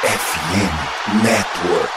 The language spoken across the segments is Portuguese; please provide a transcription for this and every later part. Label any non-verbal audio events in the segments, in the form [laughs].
FM Network.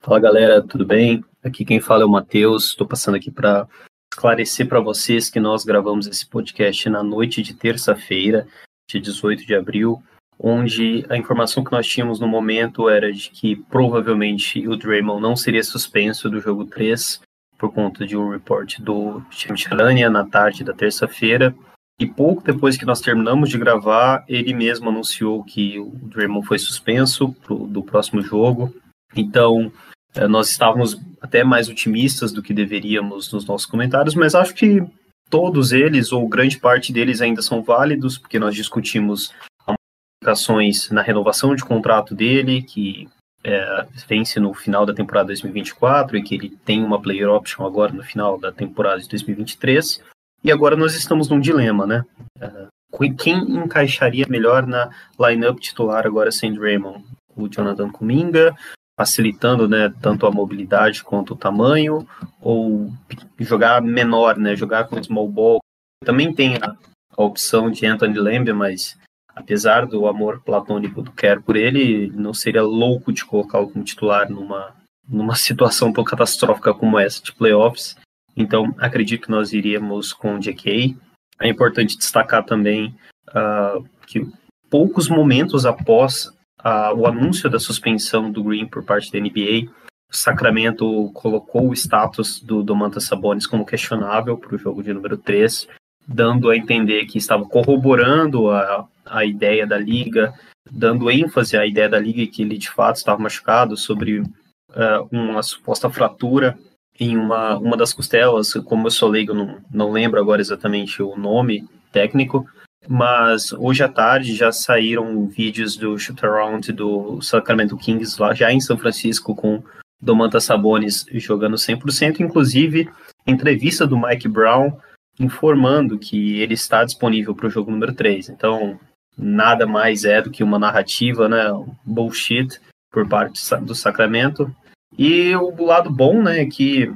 Fala galera, tudo bem? Aqui quem fala é o Matheus. Estou passando aqui para esclarecer para vocês que nós gravamos esse podcast na noite de terça-feira, dia 18 de abril, onde a informação que nós tínhamos no momento era de que provavelmente o Draymond não seria suspenso do jogo 3 por conta de um report do Chimchalania na tarde da terça-feira. E pouco depois que nós terminamos de gravar, ele mesmo anunciou que o Draymond foi suspenso pro, do próximo jogo. Então, eh, nós estávamos até mais otimistas do que deveríamos nos nossos comentários, mas acho que todos eles, ou grande parte deles, ainda são válidos, porque nós discutimos modificações na renovação de contrato dele, que é, vence no final da temporada 2024 e que ele tem uma player option agora no final da temporada de 2023. E agora nós estamos num dilema, né? Uh, quem encaixaria melhor na lineup titular agora sem Draymond? O Jonathan Kuminga, facilitando né, tanto a mobilidade quanto o tamanho, ou jogar menor, né? Jogar com small ball. Também tem a, a opção de Anthony Lamb, mas apesar do amor platônico do Kerr por ele, não seria louco de colocá-lo como titular numa, numa [laughs] situação tão catastrófica como essa de playoffs. Então, acredito que nós iríamos com o JK. É importante destacar também uh, que poucos momentos após uh, o anúncio da suspensão do Green por parte da NBA, o Sacramento colocou o status do Domantas Sabonis como questionável para o jogo de número 3, dando a entender que estava corroborando a, a ideia da liga, dando ênfase à ideia da liga que ele de fato estava machucado sobre uh, uma suposta fratura em uma, uma das costelas, como eu sou leigo, não, não lembro agora exatamente o nome técnico, mas hoje à tarde já saíram vídeos do shoot around do Sacramento Kings lá já em São Francisco com Domantas Sabonis jogando 100%, inclusive entrevista do Mike Brown informando que ele está disponível para o jogo número 3. Então, nada mais é do que uma narrativa, né, bullshit por parte do Sacramento, e o lado bom, né, é que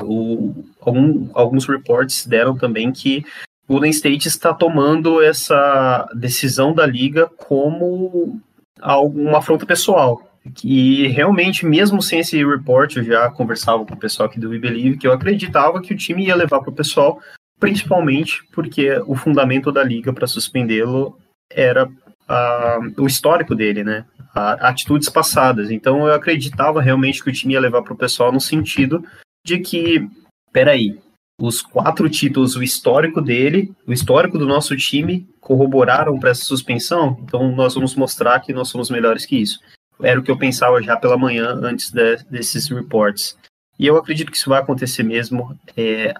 o, algum, alguns reports deram também que o Golden State está tomando essa decisão da liga como uma afronta pessoal. E realmente, mesmo sem esse report, eu já conversava com o pessoal aqui do We Believe que eu acreditava que o time ia levar para o pessoal, principalmente porque o fundamento da liga para suspendê-lo era uh, o histórico dele, né? Atitudes passadas. Então eu acreditava realmente que o time ia levar para o pessoal no sentido de que, peraí, os quatro títulos, o histórico dele, o histórico do nosso time, corroboraram para essa suspensão, então nós vamos mostrar que nós somos melhores que isso. Era o que eu pensava já pela manhã antes de, desses reports. E eu acredito que isso vai acontecer mesmo. É,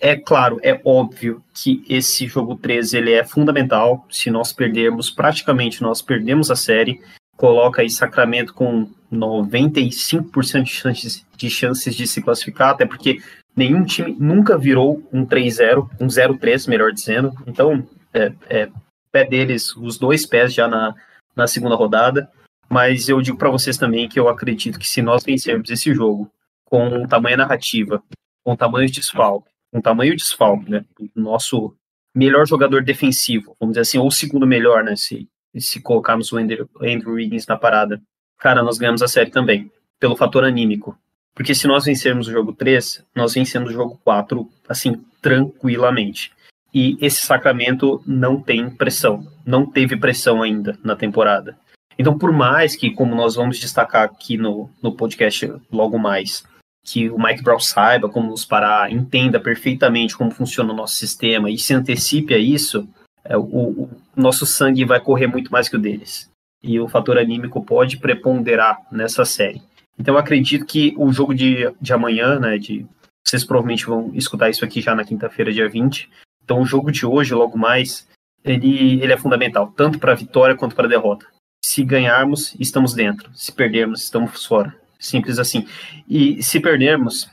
é claro, é óbvio que esse jogo 13 ele é fundamental. Se nós perdermos, praticamente nós perdemos a série coloca aí Sacramento com 95% de chances, de chances de se classificar, até porque nenhum time nunca virou um 3-0, um 0-3, melhor dizendo. Então, é, é, pé deles, os dois pés já na, na segunda rodada. Mas eu digo para vocês também que eu acredito que se nós vencermos esse jogo com tamanho narrativa, com tamanho de desfalque, com tamanho de desfalque, né, nosso melhor jogador defensivo, vamos dizer assim, ou o segundo melhor, né, se se colocarmos o Andrew, Andrew Wiggins na parada, cara, nós ganhamos a série também, pelo fator anímico. Porque se nós vencermos o jogo 3, nós vencemos o jogo 4, assim, tranquilamente. E esse Sacramento não tem pressão, não teve pressão ainda na temporada. Então, por mais que, como nós vamos destacar aqui no, no podcast logo mais, que o Mike Brown saiba como nos parar, entenda perfeitamente como funciona o nosso sistema e se antecipe a isso, é, o, o, nosso sangue vai correr muito mais que o deles. E o fator anímico pode preponderar nessa série. Então eu acredito que o jogo de, de amanhã, né, de, vocês provavelmente vão escutar isso aqui já na quinta-feira, dia 20. Então o jogo de hoje, logo mais, ele, ele é fundamental, tanto para a vitória quanto para a derrota. Se ganharmos, estamos dentro. Se perdermos, estamos fora. Simples assim. E se perdermos,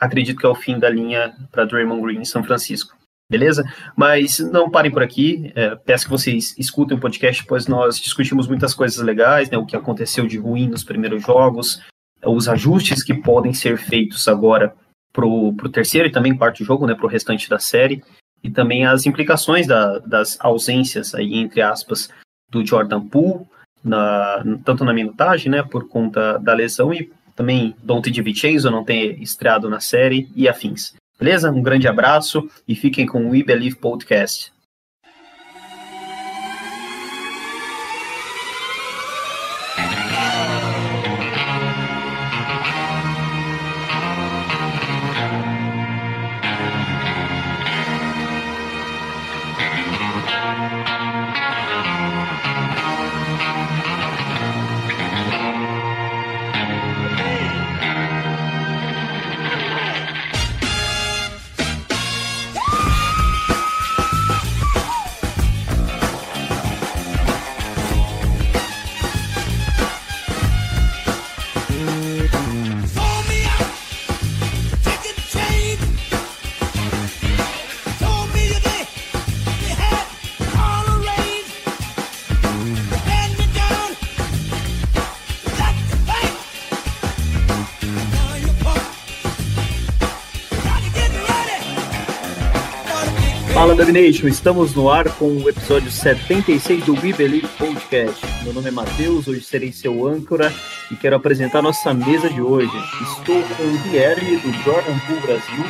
acredito que é o fim da linha para Draymond Green em São Francisco beleza? Mas não parem por aqui, é, peço que vocês escutem o podcast, pois nós discutimos muitas coisas legais, né, o que aconteceu de ruim nos primeiros jogos, os ajustes que podem ser feitos agora para o terceiro e também quarto jogo, né, para o restante da série, e também as implicações da, das ausências, aí, entre aspas, do Jordan Poole na, tanto na minutagem, né, por conta da lesão e também Dante DiVincenzo não ter estreado na série e afins. Beleza? Um grande abraço e fiquem com o We Believe Podcast. Fala Domination, estamos no ar com o episódio 76 do We Believe Podcast. Meu nome é Matheus, hoje serei seu âncora e quero apresentar nossa mesa de hoje. Estou com o Guilherme do Jordan Pool Brasil.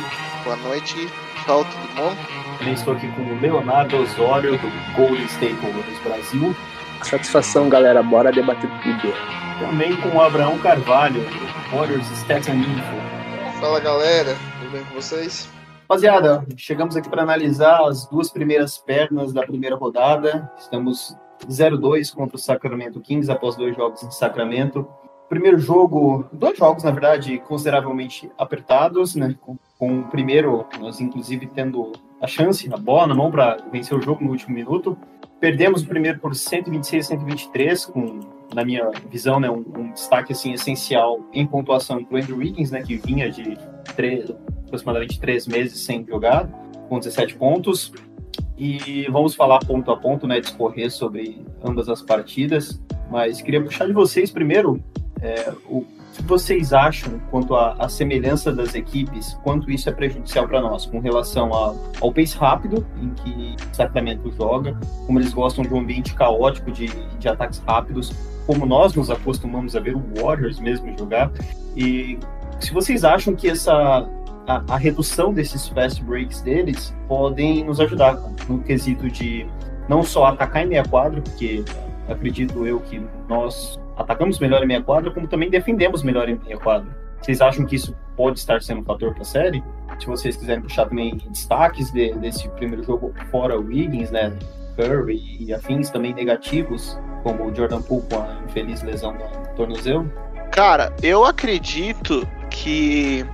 Boa noite, pessoal, tudo bom? Também estou aqui com o Leonardo Osório do Golden State Warriors Brasil. Satisfação, galera, bora debater tudo. Também com o Abraão Carvalho do Warriors Stats Info. Fala galera, tudo bem com vocês? Rapaziada, chegamos aqui para analisar as duas primeiras pernas da primeira rodada. Estamos 0-2 contra o Sacramento Kings após dois jogos em Sacramento. Primeiro jogo, dois jogos, na verdade, consideravelmente apertados, né? Com, com o primeiro, nós inclusive tendo a chance, a bola na mão para vencer o jogo no último minuto. Perdemos o primeiro por 126 123, com, na minha visão, né, um, um destaque assim, essencial em pontuação para o Andrew Wiggins, né, que vinha de três, aproximadamente três meses sem jogar, com 17 pontos. E vamos falar ponto a ponto, né, discorrer sobre ambas as partidas. Mas queria puxar de vocês primeiro é, o que vocês acham quanto à, semelhança das equipes, quanto isso é prejudicial para nós, com relação a, ao pace rápido em que Sacramento joga, como eles gostam de um ambiente caótico de, de ataques rápidos, como nós nos acostumamos a ver o Warriors mesmo jogar, e se vocês acham que essa a, a, redução desses fast breaks deles podem nos ajudar no quesito de não só atacar em meia quadra, porque acredito eu que nós atacamos melhor em meia quadra, como também defendemos melhor em meia quadra. Vocês acham que isso pode estar sendo um fator para a série? Se vocês quiserem puxar também destaques de, desse primeiro jogo fora o Wiggins, né, Curry e afins também negativos, como o Jordan Poole com a infeliz lesão do tornozelo? Cara, eu acredito que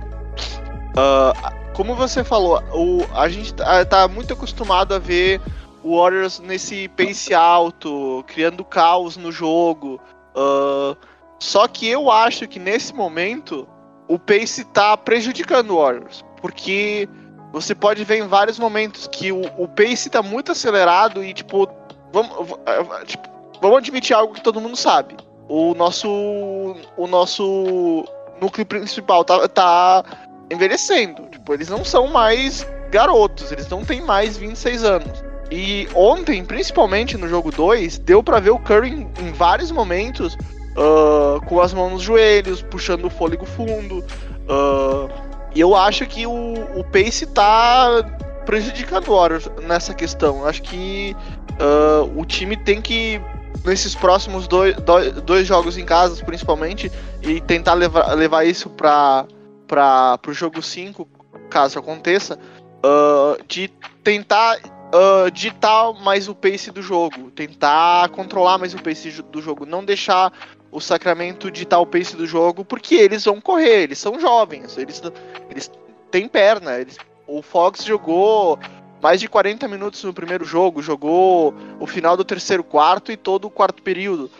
Uh, como você falou, o, a gente tá, tá, muito acostumado a ver o Warriors nesse pace alto, criando caos no jogo. Uh, só que eu acho que nesse momento o pace tá prejudicando o Warriors. Porque você pode ver em vários momentos que o, o pace tá muito acelerado e, tipo, vamos, tipo, vamos admitir algo que todo mundo sabe. O nosso, o nosso núcleo principal tá, tá envelhecendo. Tipo, eles não são mais garotos, eles não têm mais 26 anos. E ontem, principalmente no jogo 2, deu para ver o Curry em, em vários momentos uh, com as mãos nos joelhos, puxando o fôlego fundo. Uh, e eu acho que o, o Pace tá prejudicando o Warriors nessa questão. Acho que uh, o time tem que, nesses próximos dois, dois, dois, jogos em casa, principalmente, e tentar levar, levar isso para para o jogo 5, caso aconteça, uh, de tentar uh, ditar mais o pace do jogo, tentar controlar mais o pace do jogo, não deixar o Sacramento ditar o pace do jogo, porque eles vão correr, eles são jovens, eles, eles têm perna. Eles, o Fox jogou mais de 40 minutos no primeiro jogo, jogou o final do terceiro quarto e todo o quarto período.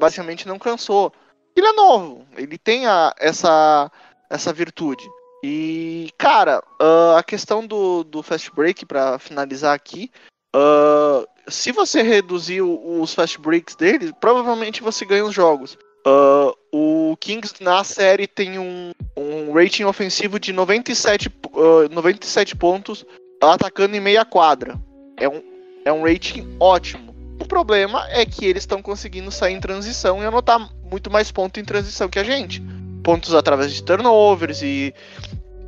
Basicamente não cansou. Ele é novo, ele tem a, essa essa virtude. E, cara, uh, a questão do, do fast break, para finalizar aqui, uh, se você reduzir os fast breaks dele, provavelmente você ganha os jogos. Uh, o Kings na série tem um, um rating ofensivo de 97, uh, 97 pontos, atacando em meia quadra. É um, é um rating ótimo. O problema é que eles estão conseguindo sair em transição e anotar muito mais pontos em transição que a gente. Pontos através de turnovers e,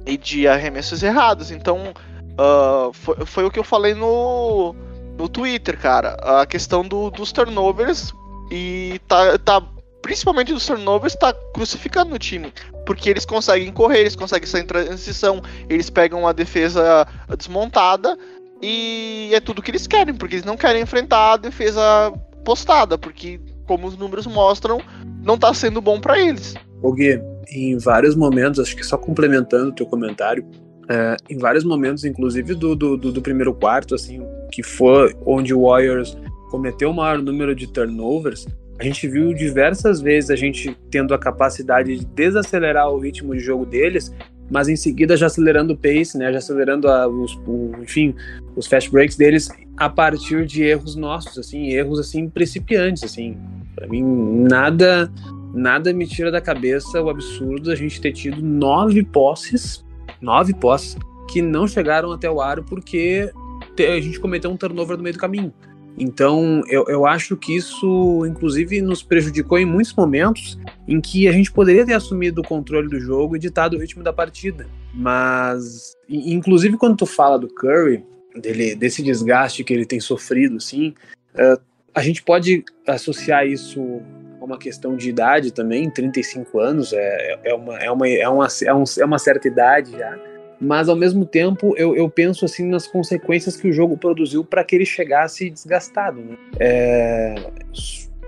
e de arremessos errados. Então, uh, foi, foi o que eu falei no, no Twitter, cara. A questão do, dos turnovers e tá, tá principalmente dos turnovers, tá crucificando o time. Porque eles conseguem correr, eles conseguem sair em transição, eles pegam a defesa desmontada e é tudo que eles querem, porque eles não querem enfrentar a defesa postada, porque, como os números mostram, não tá sendo bom para eles. O Gui, em vários momentos, acho que só complementando o teu comentário, é, em vários momentos, inclusive do, do, do, primeiro quarto, assim, que foi onde o Warriors cometeu o maior número de turnovers, a gente viu diversas vezes a gente tendo a capacidade de desacelerar o ritmo de jogo deles, mas em seguida já acelerando o pace, né, já acelerando a, os, o, enfim, os fast breaks deles a partir de erros nossos, assim, erros assim principiantes, assim. Para mim nada nada me tira da cabeça o absurdo da gente ter tido nove posses, nove posses que não chegaram até o aro porque a gente cometeu um turnover no meio do caminho. Então, eu, eu acho que isso, inclusive, nos prejudicou em muitos momentos em que a gente poderia ter assumido o controle do jogo e ditado o ritmo da partida. Mas, inclusive, quando tu fala do Curry, dele, desse desgaste que ele tem sofrido, assim, uh, a gente pode associar isso a uma questão de idade também, 35 anos, é, é, uma, é, uma, é, uma, é, um, é uma certa idade já mas ao mesmo tempo eu, eu penso assim nas consequências que o jogo produziu para que ele chegasse desgastado. Né? É,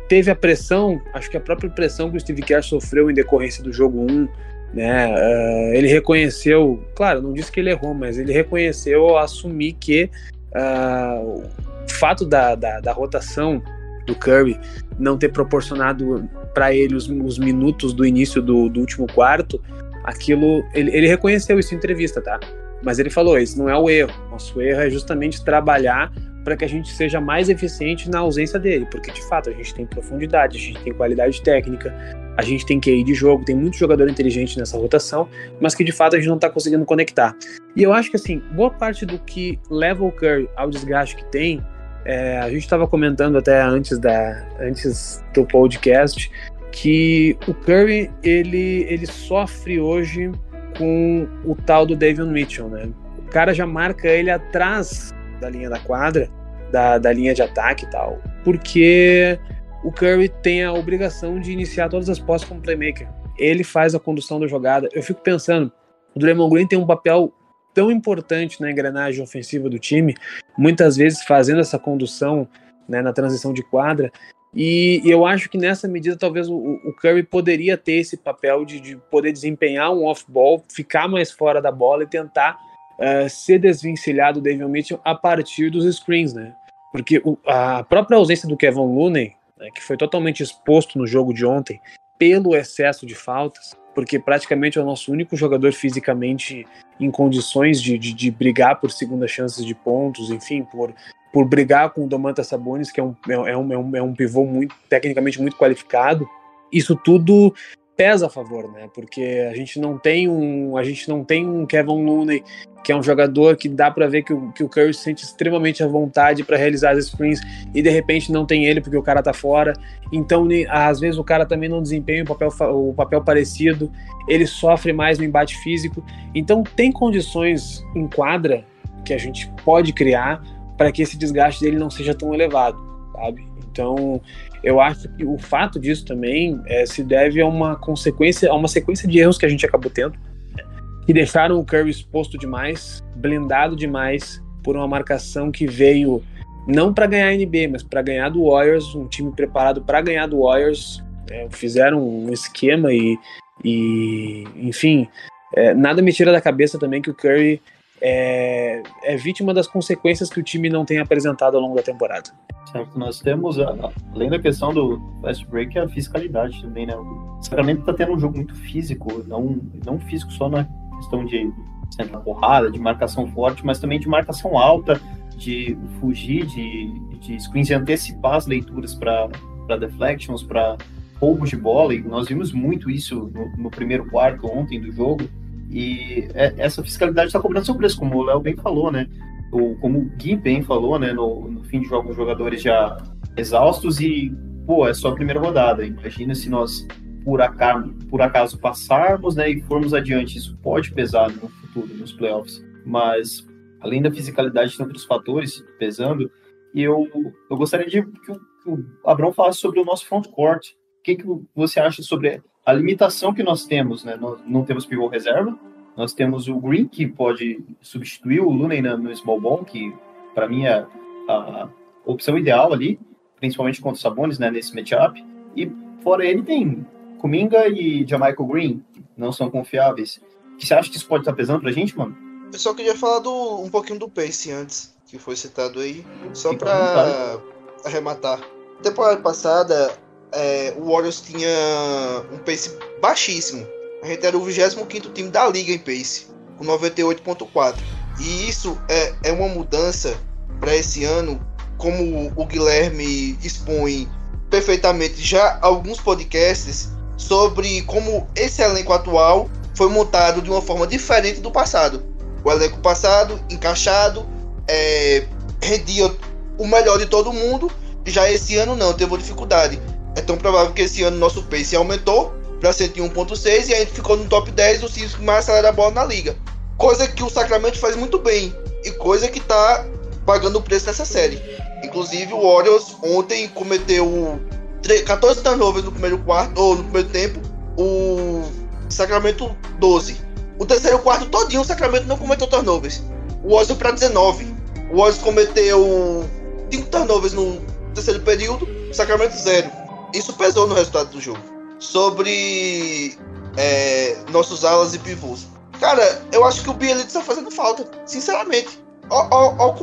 teve a pressão, acho que a própria pressão que o Steve Kerr sofreu em decorrência do jogo 1, né? Uh, ele reconheceu, claro, não disse que ele errou, mas ele reconheceu assumir que uh, o fato da, da, da, rotação do Curry não ter proporcionado para ele os, os, minutos do início do, do último quarto aquilo. Ele, ele reconheceu isso em entrevista, tá? Mas ele falou: esse não é o erro. Nosso erro é justamente trabalhar para que a gente seja mais eficiente na ausência dele, porque de fato a gente tem profundidade, a gente tem qualidade técnica, a gente tem QI de jogo, tem muito jogador inteligente nessa rotação, mas que de fato a gente não está conseguindo conectar. E eu acho que assim, boa parte do que leva o Curry ao desgaste que tem, é, a gente estava comentando até antes, da, antes do podcast, que o Curry ele, ele sofre hoje com o tal do David Mitchell, né? O cara já marca ele atrás da linha da quadra, da, da linha de ataque e tal, porque o Curry tem a obrigação de iniciar todas as posses como playmaker. Ele faz a condução da jogada. Eu fico pensando, o Draymond Green tem um papel tão importante na engrenagem ofensiva do time, muitas vezes fazendo essa condução né, na transição de quadra, e, eu acho que nessa medida talvez o, o Curry poderia ter esse papel de, de poder desempenhar um off-ball, ficar mais fora da bola e tentar uh, ser desvencilhado do David Mitchell a partir dos screens, né? Porque o, a própria ausência do Kevin Looney, né, que foi totalmente exposto no jogo de ontem pelo excesso de faltas, porque praticamente é o nosso único jogador fisicamente em condições de, de, de brigar por segundas chances de pontos, enfim, por por brigar com o Domantas Sabonis, que é um, é, um, é, um, é um pivô muito, tecnicamente muito qualificado, isso tudo pesa a favor, né? Porque a gente não tem um, a gente não tem um Kevin Looney que é um jogador que dá para ver que o, que o Curry se sente extremamente à vontade para realizar as screens e de repente não tem ele porque o cara tá fora. Então, às vezes o cara também não desempenha o papel, o papel parecido, ele sofre mais no embate físico. Então, tem condições em quadra que a gente pode criar para que esse desgaste dele não seja tão elevado, sabe? Então, eu acho que o fato disso também é, se deve a uma consequência, a uma sequência de erros que a gente acabou tendo, que deixaram o Curry exposto demais, blindado demais por uma marcação que veio não para ganhar a NBA, mas para ganhar do Warriors, um time preparado para ganhar do Warriors, é, fizeram um esquema e, e enfim, é, nada me tira da cabeça também que o Curry é, é vítima das consequências que o time não tem apresentado ao longo da temporada. Certo, nós temos, além da questão do fast break, a fiscalidade também, né? O Sacramento está tendo um jogo muito físico, não, não físico só na questão de sentar porrada, de marcação forte, mas também de marcação alta, de fugir de, de screens e antecipar as leituras para deflections, para roubos de bola, e nós vimos muito isso no, no primeiro quarto ontem do jogo, e é, essa fiscalidade está cobrando seu preço, como o Léo bem falou, né? o, como o Gui bem falou, né, no, no fim de jogo, os jogadores já exaustos e, pô, é só a primeira rodada. Imagina se nós, por acaso, por acaso passarmos, né, e formos adiante, isso pode pesar no futuro, nos playoffs. Mas, além da fisicalidade, tem outros fatores pesando, e eu, eu gostaria de que o, que o Abrão falasse sobre o nosso front court. O que, que você acha sobre a limitação que nós temos, né? Nós não temos pivô reserva, nós temos o Green, que pode substituir o Looney no small ball, que para mim é a opção ideal ali, principalmente contra o Sabonis, né, nesse matchup. E fora ele tem Kuminga e Jamaica Green, que não são confiáveis. que você acha que isso pode estar pesando pra gente, mano? Eu só queria falar do, um pouquinho do pace antes, que foi citado aí, só para arrematar. Temporada passada, é, o Warriors tinha um pace baixíssimo. A gente era o 25 time da liga em pace, com 98,4. E isso é, é uma mudança para esse ano, como o Guilherme expõe perfeitamente já alguns podcasts sobre como esse elenco atual foi montado de uma forma diferente do passado. O elenco passado, encaixado, é, rendia o melhor de todo mundo. Já esse ano não, teve dificuldade. É tão provável que esse ano nosso pace aumentou para 101.6 e a gente ficou no top 10 dos times que mais acelera a bola na liga. Coisa que o Sacramento faz muito bem e coisa que está pagando o preço nessa série. Inclusive o Orioles ontem cometeu 14 turnovers no primeiro quarto ou no primeiro tempo, o Sacramento 12. O terceiro quarto todinho o Sacramento não cometeu turnovers. O Warriors para 19. O Warriors cometeu 5 turnovers no terceiro período, o Sacramento 0. Isso pesou no resultado do jogo sobre é, nossos alas e pivôs. Cara, eu acho que o Bielitz está fazendo falta, sinceramente. Olha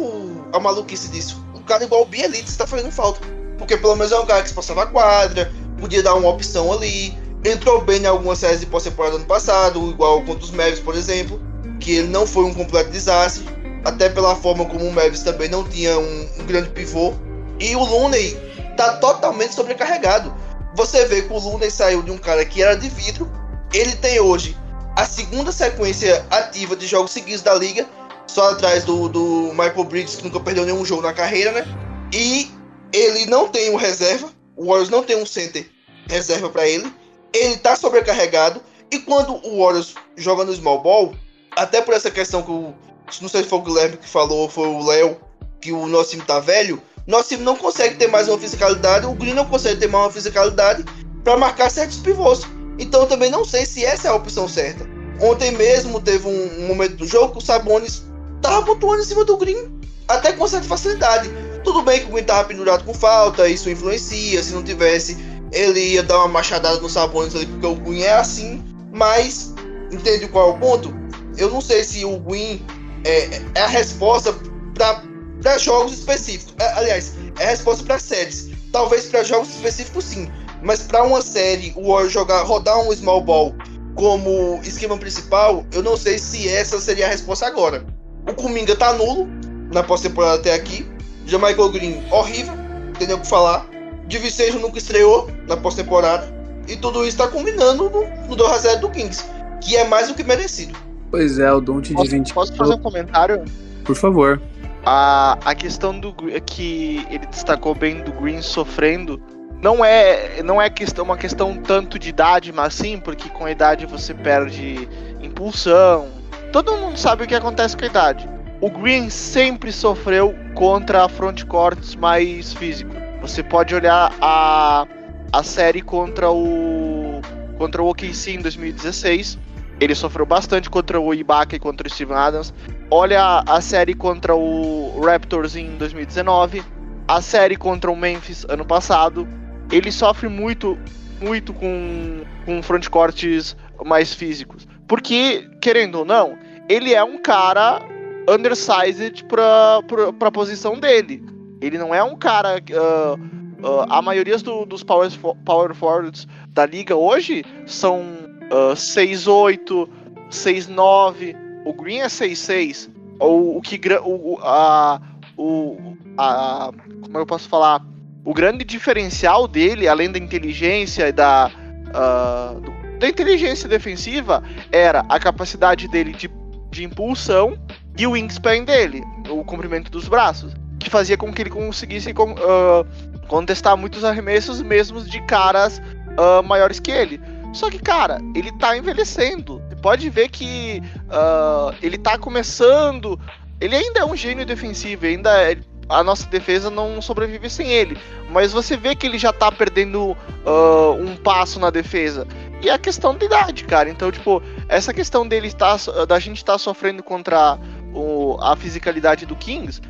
a maluquice disso. Um cara igual o Bielitz está fazendo falta. Porque pelo menos é um cara que se passava a quadra, podia dar uma opção ali. Entrou bem em algumas séries de pós-temporada ano passado, igual contra os Mavis, por exemplo. Que ele não foi um completo desastre. Até pela forma como o Mavis também não tinha um, um grande pivô. E o Looney tá totalmente sobrecarregado. Você vê que o Looney saiu de um cara que era de vidro. Ele tem hoje a segunda sequência ativa de jogos seguidos da liga, só atrás do, do Michael Bridges, que nunca perdeu nenhum jogo na carreira, né? E ele não tem um reserva. O Warriors não tem um center reserva para ele. Ele tá sobrecarregado. E quando o Warriors joga no small ball, até por essa questão que o. Não sei se foi o Guilherme que falou, foi o Léo, que o nosso time tá velho nosso time não consegue ter mais uma fisicalidade, o Green não consegue ter mais uma fisicalidade para marcar certos pivôs. Então eu também não sei se essa é a opção certa. Ontem mesmo teve um, momento do jogo que o Sabonis tava pontuando em cima do Green, até com certa facilidade. Tudo bem que o Green tava pendurado com falta, isso influencia. Se não tivesse, ele ia dar uma machadada no Sabonis ali, porque o Green é assim. Mas, entende qual é o ponto? Eu não sei se o Green é, é a resposta para para jogos específicos. É, aliás, é a resposta para séries. Talvez para jogos específicos sim, mas para uma série, o jogar rodar um small ball como esquema principal, eu não sei se essa seria a resposta agora. O Kuminga tá nulo na pós-temporada até aqui. Jamaica Green, horrível, entendeu o que falar. Divisejo nunca estreou na pós-temporada. E tudo isso tá combinando no, no 2x0 do Kings, que é mais do que merecido. Pois é, o Don't de 20. Posso fazer um comentário? Por favor. A, a questão do que ele destacou bem do Green sofrendo não é não é questão, uma questão tanto de idade, mas sim porque com a idade você perde impulsão. Todo mundo sabe o que acontece com a idade. O Green sempre sofreu contra frontcourts mais físico. Você pode olhar a, a série contra o contra o OKC em 2016 ele sofreu bastante contra o Ibaka e contra o Steven Adams. Olha a série contra o Raptors em 2019, a série contra o Memphis ano passado. Ele sofre muito, muito com, com frontcourts mais físicos. Porque, querendo ou não, ele é um cara undersized pra, pra, pra posição dele. Ele não é um cara. Uh, uh, a maioria do, dos power, power forwards da liga hoje são uh, 6'8, 6'9, o Green é 6'6, o, o que o, a, o, a, como eu posso falar, o grande diferencial dele, além da inteligência e da, uh, da inteligência defensiva, era a capacidade dele de, de impulsão e o wingspan dele, o comprimento dos braços, que fazia com que ele conseguisse uh, contestar muitos arremessos mesmo de caras uh, maiores que ele. Só que, cara, ele tá envelhecendo. Pode ver que uh, ele tá começando. Ele ainda é um gênio defensivo, ainda é, a nossa defesa não sobrevive sem ele. Mas você vê que ele já tá perdendo uh, um passo na defesa. E a questão de idade, cara. Então, tipo, essa questão dele estar, da gente estar tá sofrendo contra o, a fisicalidade do Kings,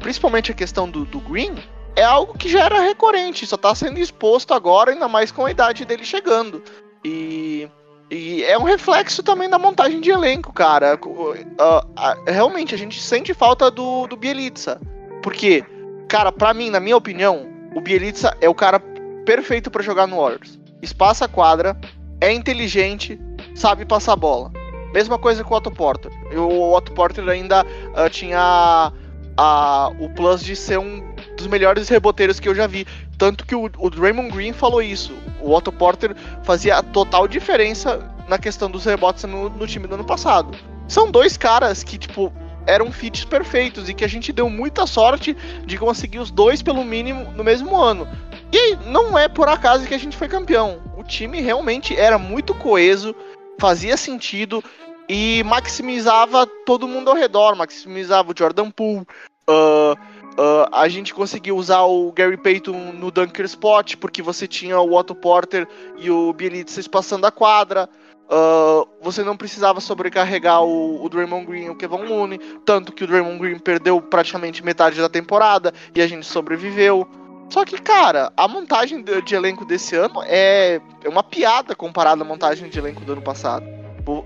principalmente a questão do, do Green, é algo que já era recorrente, só tá sendo exposto agora, ainda mais com a idade dele chegando. E, e é um reflexo também da montagem de elenco, cara. Uh, uh, realmente, a gente sente falta do, do Bielitsa. Porque, cara, pra mim, na minha opinião, o Bielitsa é o cara perfeito para jogar no Warriors. Espaça a quadra, é inteligente, sabe passar bola. Mesma coisa com o Otto Porter. O Otto Porter ainda uh, tinha a, o plus de ser um dos melhores reboteiros que eu já vi. Tanto que o, o Draymond Green falou isso. O Otto Porter fazia a total diferença na questão dos rebotes no, no time do ano passado. São dois caras que, tipo, eram fits perfeitos e que a gente deu muita sorte de conseguir os dois pelo mínimo no mesmo ano. E não é por acaso que a gente foi campeão. O time realmente era muito coeso, fazia sentido e maximizava todo mundo ao redor, maximizava o Jordan Poole. Uh, uh, a gente conseguiu usar o Gary Payton no dunker spot, porque você tinha o Otto Porter e o Bielitsa espaçando a quadra. Uh, você não precisava sobrecarregar o, o Draymond Green e o Kevin Looney, tanto que o Draymond Green perdeu praticamente metade da temporada e a gente sobreviveu. Só que, cara, a montagem de, de elenco desse ano é, é uma piada comparada à montagem de elenco do ano passado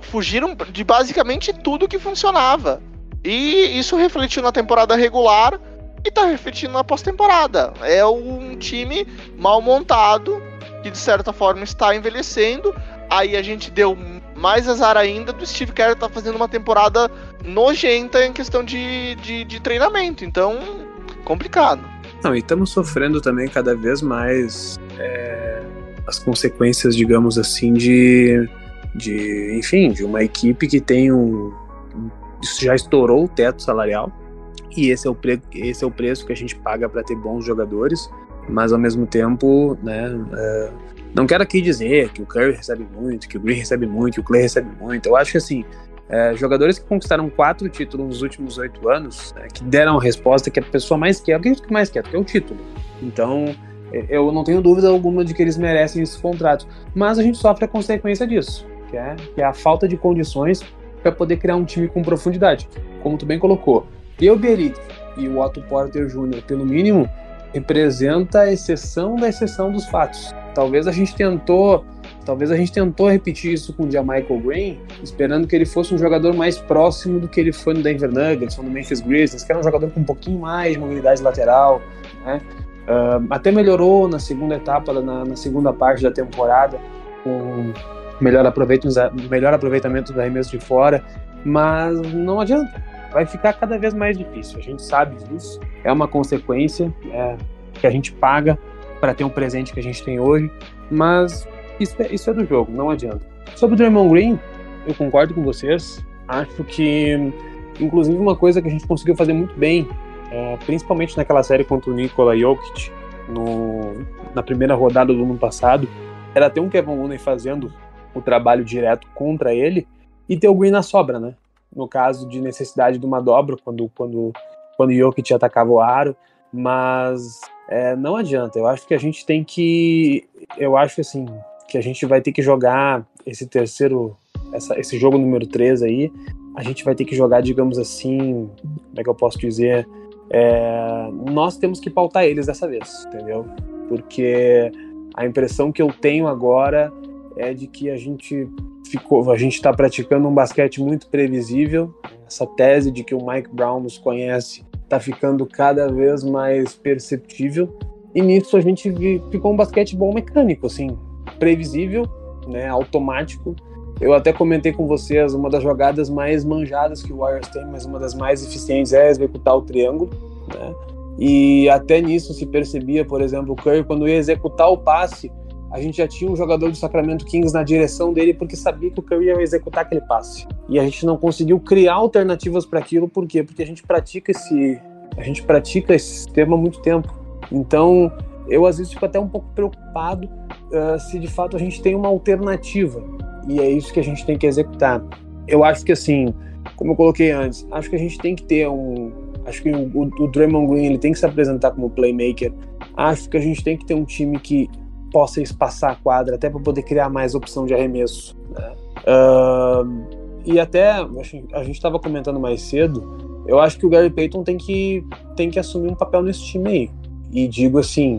fugiram de basicamente tudo que funcionava. E isso refletiu na temporada regular e tá refletindo na pós-temporada. É um time mal montado que de certa forma está envelhecendo. Aí a gente deu mais azar ainda do Steve Kerr tá fazendo uma temporada nojenta em questão de, de, de treinamento. Então, complicado. Não, e estamos sofrendo também cada vez mais é, as consequências, digamos assim, de de, enfim, de uma equipe que tem um, isso já estourou o teto salarial e esse é o, pre, esse é o preço que a gente paga para ter bons jogadores, mas ao mesmo tempo, né, é, não quero aqui dizer que o Curry recebe muito, que o Green recebe muito, que o Clay recebe muito. Eu acho que assim, é, jogadores que conquistaram quatro títulos nos últimos oito anos, é, que deram a resposta que a pessoa mais quer, o que que mais quer, que é o título. Então, é, eu não tenho dúvida alguma de que eles merecem esses contratos, mas a gente sofre a consequência disso que é, que é a falta de condições para poder criar um time com profundidade, como tu bem colocou. E o Bielitz e o Otto Porter Jr., pelo mínimo, representa a exceção da exceção dos fatos. Talvez a gente tentou, talvez a gente tentou repetir isso com o Michael Green, esperando que ele fosse um jogador mais próximo do que ele foi no Denver Nuggets ou no Memphis Grizzlies, que era um jogador com um pouquinho mais de mobilidade lateral, né? Uh, até melhorou na segunda etapa, na, na segunda parte da temporada, com melhor, melhor aproveitamento do arremesso de fora, mas não adianta. Vai ficar cada vez mais difícil. A gente sabe disso. É uma consequência é, que a gente paga para ter um presente que a gente tem hoje, mas isso é, isso é do jogo, não adianta. Sobre o Draymond Green, eu concordo com vocês. Acho que, inclusive, uma coisa que a gente conseguiu fazer muito bem, é, principalmente naquela série contra o Nikola Jokic, no, na primeira rodada do ano passado, era ter um Kevin Looney fazendo o trabalho direto contra ele e ter o Green na sobra, né? No caso de necessidade de uma dobra, quando, quando, quando Jokic atacava o aro, mas é, não adianta. Eu acho que a gente tem que. Eu acho assim, que a gente vai ter que jogar esse terceiro, essa, esse jogo número 3 aí. A gente vai ter que jogar, digamos assim, como é que eu posso dizer? É, nós temos que pautar eles dessa vez, entendeu? Porque a impressão que eu tenho agora é de que a gente ficou, a gente está praticando um basquete muito previsível. Essa tese de que o Mike Brown nos conhece está ficando cada vez mais perceptível. E nisso a gente ficou um basquete bom mecânico, assim, previsível, né, automático. Eu até comentei com vocês uma das jogadas mais manjadas que o Warriors tem, mas uma das mais eficientes é executar o triângulo, né? E até nisso se percebia, por exemplo, o Curry quando ia executar o passe, a gente já tinha um jogador do Sacramento Kings na direção dele porque sabia que o Curry ia executar aquele passe. E a gente não conseguiu criar alternativas para aquilo, por quê? Porque a gente pratica esse a gente pratica esse sistema há muito tempo. Então, eu às vezes fico até um pouco preocupado uh, se de fato a gente tem uma alternativa. E é isso que a gente tem que executar. Eu acho que assim, como eu coloquei antes, acho que a gente tem que ter um. Acho que o, o Draymond Green ele tem que se apresentar como playmaker. Acho que a gente tem que ter um time que possa espaçar a quadra, até para poder criar mais opção de arremesso. Né? Uh, e até a gente estava comentando mais cedo, eu acho que o Gary Payton tem que, tem que assumir um papel nesse time aí. E digo assim,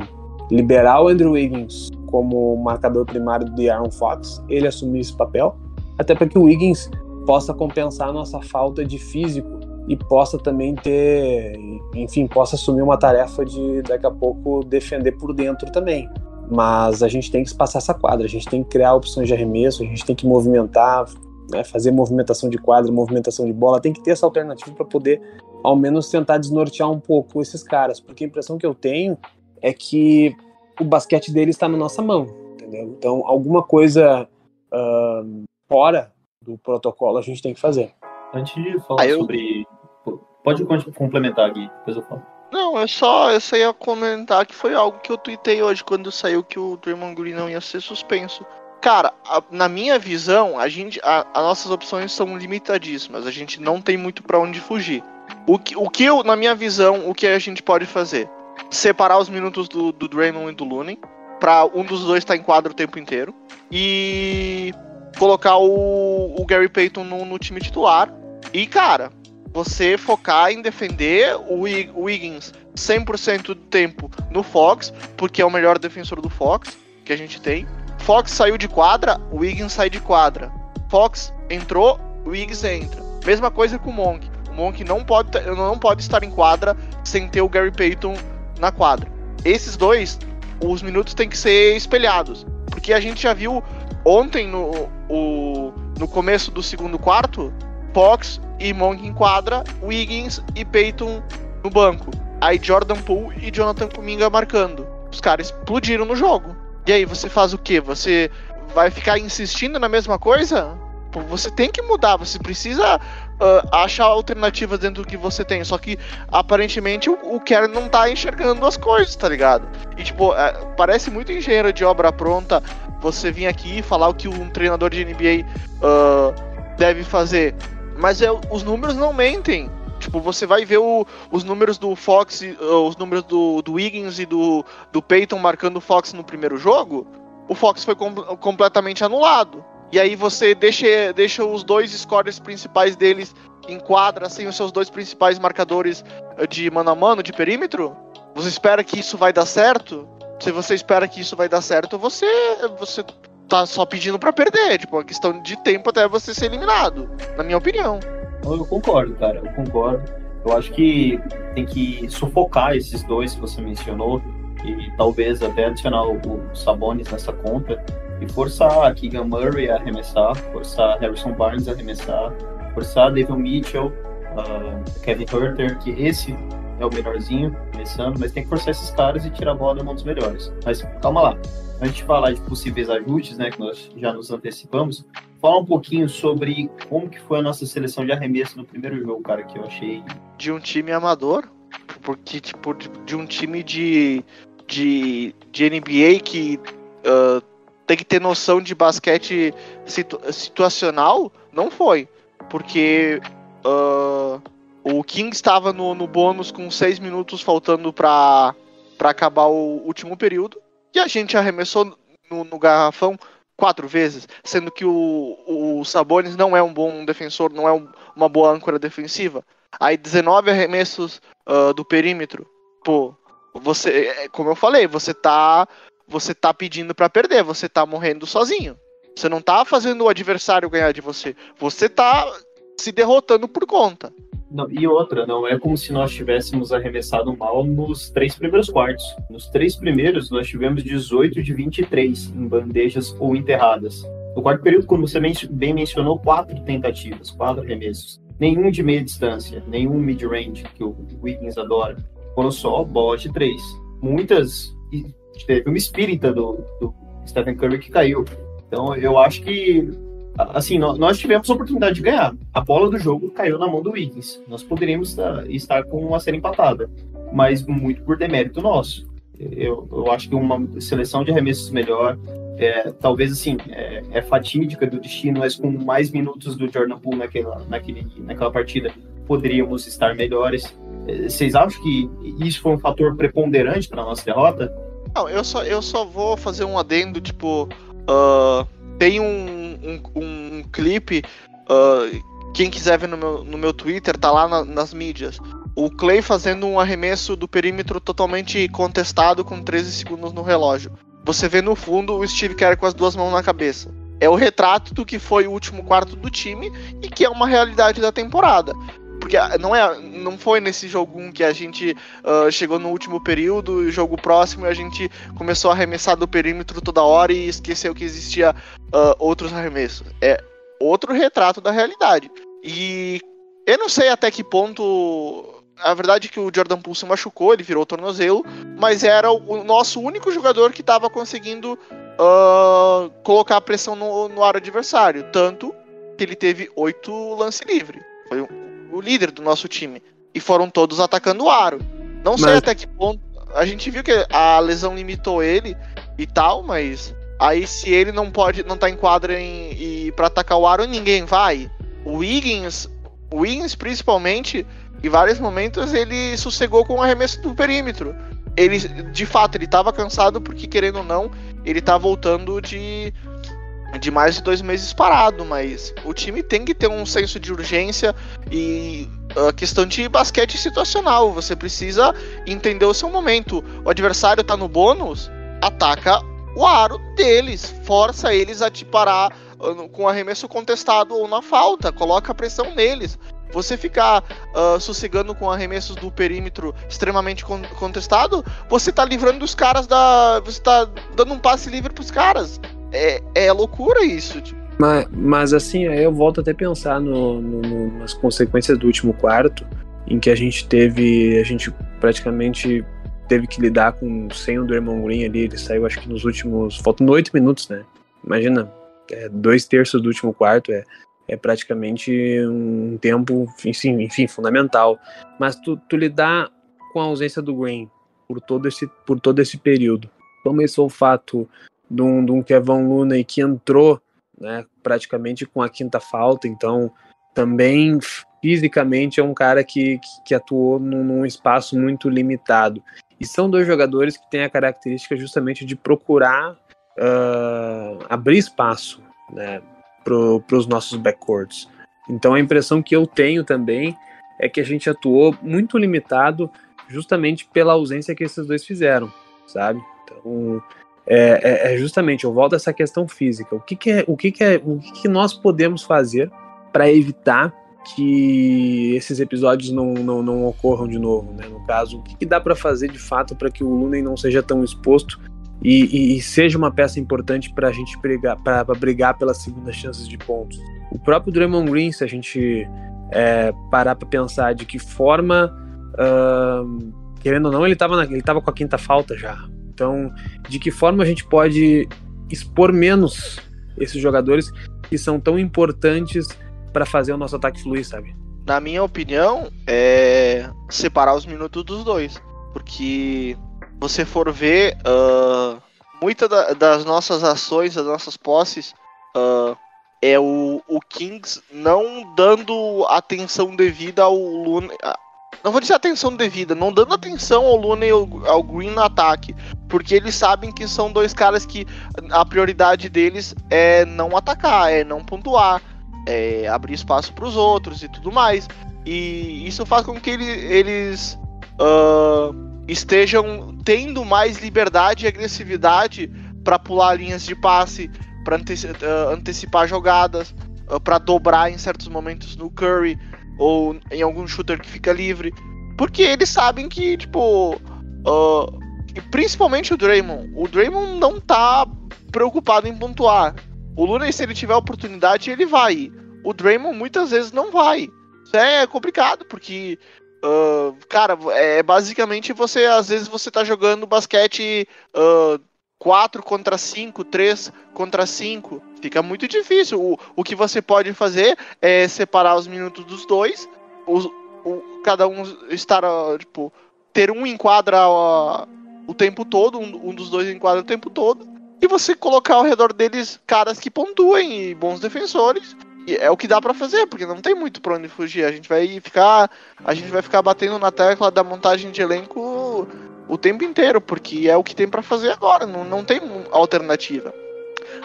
liberar o Andrew Wiggins como marcador primário do Aaron Fox, ele assumir esse papel, até para que o Wiggins possa compensar a nossa falta de físico e possa também ter, enfim, possa assumir uma tarefa de daqui a pouco defender por dentro também. Mas a gente tem que passar essa quadra, a gente tem que criar opções de arremesso, a gente tem que movimentar, né, fazer movimentação de quadra, movimentação de bola, tem que ter essa alternativa para poder ao menos tentar desnortear um pouco esses caras, porque a impressão que eu tenho é que o basquete dele está na nossa mão, entendeu? Então, alguma coisa uh, fora do protocolo a gente tem que fazer. Antes de falar eu... sobre. Pode complementar aqui, depois eu falo. Não, eu só, eu só ia comentar que foi algo que eu tuitei hoje quando saiu que o Draymond Green não ia ser suspenso. Cara, a, na minha visão, a gente, a, as nossas opções são limitadíssimas. A gente não tem muito para onde fugir. O que, o que eu, na minha visão, o que a gente pode fazer? separar os minutos do, do Draymond e do Looney, para um dos dois estar tá em quadro o tempo inteiro, e colocar o, o Gary Payton no, no, time titular. E, cara, você focar em defender o, Wiggins 100% do tempo no Fox, porque é o melhor defensor do Fox que a gente tem. Fox saiu de quadra, o Wiggins sai de quadra. Fox entrou, o Wiggins entra. Mesma coisa com o Monk. O Monk não pode, não pode estar em quadra sem ter o Gary Payton na quadra. Esses dois, os minutos têm que ser espelhados. Porque a gente já viu ontem no, o, no começo do segundo quarto, Fox e Monk em quadra, Wiggins e Peyton no banco. Aí Jordan Poole e Jonathan Kuminga marcando. Os caras explodiram no jogo. E aí, você faz o quê? Você vai ficar insistindo na mesma coisa? Você tem que mudar, você precisa uh, achar alternativas dentro do que você tem. Só que aparentemente o, o Kerr não tá enxergando as coisas, tá ligado? E tipo, é, parece muito engenheiro de obra pronta você vir aqui e falar o que um treinador de NBA uh, deve fazer. Mas é, os números não mentem. Tipo, você vai ver o, os números do Fox, uh, os números do, do Wiggins e do, do Peyton marcando o Fox no primeiro jogo. O Fox foi com, completamente anulado. E aí você deixa, deixa os dois scores principais deles em quadra, sem os seus dois principais marcadores eh, de mano a mano, de perímetro? Você espera que isso vai dar certo? Se você espera que isso vai dar certo, você você tá só pedindo para perder, tipo, uma questão de tempo até você ser eliminado, na minha opinião. Eu concordo, cara, eu concordo. Eu acho que tem que sufocar esses dois que você mencionou e talvez até adicionar o, Sabonis nessa conta e forçar Keegan Murray a arremessar, forçar Harrison Barnes a arremessar, forçar David Mitchell, uh, Kevin Herter, que esse é o melhorzinho começando, mas tem que forçar esses caras e tirar a bola da mão dos melhores. Mas calma lá, antes de falar de possíveis ajustes, né, que nós já nos antecipamos, falar um pouquinho sobre como que foi a nossa seleção de arremesso no primeiro jogo, cara, que eu achei... De um time amador, porque, tipo, de, um time de, de, de NBA que uh, tem que ter noção de basquete situ situacional, não foi. Porque uh, o King estava no, no bônus com seis minutos faltando para acabar o último período. E a gente arremessou no, no garrafão quatro vezes, sendo que o, o Sabonis não é um bom defensor, não é um, uma boa âncora defensiva. Aí 19 arremessos uh, do perímetro. Pô, você, é, como eu falei, você tá você tá pedindo para perder, você tá morrendo sozinho. Você não tá fazendo o adversário ganhar de você. Você tá se derrotando por conta. Não, e outra, não é como se nós tivéssemos arremessado mal nos três primeiros quartos. Nos três primeiros, nós tivemos 18 de 23 em bandejas ou enterradas. No quarto período, como você bem mencionou, quatro tentativas, quatro arremessos. Nenhum de meia distância, nenhum mid-range, que o Wiggins adora. Foram só bolas de três. Muitas teve uma espírita do, do Stephen Curry que caiu. Então eu acho que assim, nós tivemos a oportunidade de ganhar. A bola do jogo caiu na mão do Wiggins. Nós poderíamos estar com uma série empatada, mas muito por demérito nosso. Eu, eu acho que uma seleção de arremessos melhor, é, talvez assim, é, é, fatídica do destino, mas com mais minutos do Jordan Poole naquela, naquele, naquela partida, poderíamos estar melhores. É, vocês acham que isso foi um fator preponderante para nossa derrota? Não, eu só, eu só vou fazer um adendo, tipo, uh, tem um, um, um clipe, uh, quem quiser ver no meu, no meu Twitter, tá lá na, nas mídias. O Clay fazendo um arremesso do perímetro totalmente contestado com 13 segundos no relógio. Você vê no fundo o Steve Kerr com as duas mãos na cabeça. É o retrato do que foi o último quarto do time e que é uma realidade da temporada. Porque ah, não, é, não foi nesse jogo 1 que a gente uh, chegou no último período, e jogo próximo e a gente começou a arremessar do perímetro toda hora e esqueceu que existia uh, outros arremessos. É outro retrato da realidade. E eu não sei até que ponto. A verdade é que o Jordan Poole se machucou, ele virou tornozelo, mas era o nosso único jogador que estava conseguindo uh, colocar pressão no, no ar adversário. Tanto que ele teve oito lance livre. Foi o líder do nosso time. E foram todos atacando o aro. Não mas... sei até que ponto. A gente viu que a lesão limitou ele e tal, mas aí se ele não pode, não tá em quadra em, e para atacar o aro, ninguém vai. O Wiggins, o Wiggins principalmente, em vários momentos ele sossegou com o arremesso do perímetro. Ele, de fato, ele tava cansado porque querendo ou não, ele tá voltando de de mais de dois meses parado, mas o time tem que ter um senso de urgência e a questão de basquete situacional. Você precisa entender o seu momento. O adversário tá no bônus, ataca o aro deles, força eles a te parar uh, com arremesso contestado ou na falta, coloca pressão neles. Você ficar uh, sossegando com arremessos do perímetro extremamente con contestado, você tá livrando os caras da. Você tá dando um passe livre pros caras é, é loucura isso. Tipo. Mas, mas assim, aí eu volto até pensar no, no, nas consequências do último quarto, em que a gente teve, a gente praticamente teve que lidar com sem o Draymond Green ali, ele saiu acho que nos últimos, faltando oito minutos, né? Imagina, é, dois terços do último quarto é, é praticamente um tempo, enfim, enfim fundamental. Mas tu, tu lidar com a ausência do Green por todo esse, por todo esse período, começou o fato de um, de um Kevin que entrou né, praticamente com a quinta falta, então também fisicamente é um cara que, que, que atuou num, num, espaço muito limitado. E são dois jogadores que têm a característica justamente de procurar uh, abrir espaço né, para os nossos backcourts. Então a impressão que eu tenho também é que a gente atuou muito limitado justamente pela ausência que esses dois fizeram, sabe? Então é, é, é, justamente, eu volto a essa questão física. O que, que é, o que, que é, o que, que nós podemos fazer para evitar que esses episódios não, não, não ocorram de novo, né? No caso, o que, que dá para fazer de fato para que o Lunen não seja tão exposto e, e, e seja uma peça importante para a gente brigar, para brigar pelas segundas chances de pontos. O próprio Draymond Green, se a gente é, parar para pensar de que forma, uh, querendo ou não, ele estava ele tava com a quinta falta já. Então, de que forma a gente pode expor menos esses jogadores que são tão importantes para fazer o nosso ataque fluir, sabe? Na minha opinião, é separar os minutos dos dois. Porque você for ver, uh, muitas da, das nossas ações, das nossas posses, uh, é o, o Kings não dando atenção devida ao Luna, não vou dizer atenção devida, não dando atenção ao Luna e ao, Green no ataque, porque eles sabem que são dois caras que a prioridade deles é não atacar, é não pontuar, é abrir espaço para os outros e tudo mais. E isso faz com que ele, eles uh, estejam tendo mais liberdade e agressividade para pular linhas de passe, para anteci uh, antecipar jogadas, uh, para dobrar em certos momentos no Curry ou em algum shooter que fica livre. Porque eles sabem que, tipo. Uh, principalmente o Draymond. O Draymond não tá preocupado em pontuar. O Luna, se ele tiver oportunidade, ele vai. O Draymond muitas vezes não vai. Isso é complicado, porque. Uh, cara, é basicamente você, às vezes, você tá jogando basquete uh, 4 contra 5, 3 contra 5. Fica muito difícil. O, o que você pode fazer é separar os minutos dos dois, os, o, cada um estar, tipo, ter um enquadra o tempo todo, um, um, dos dois enquadra o tempo todo, e você colocar ao redor deles caras que pontuem e bons defensores. E é o que dá para fazer, porque não tem muito pra onde fugir. A gente vai ficar, a gente vai ficar batendo na tecla da montagem de elenco o tempo inteiro, porque é o que tem para fazer agora, não, não tem alternativa.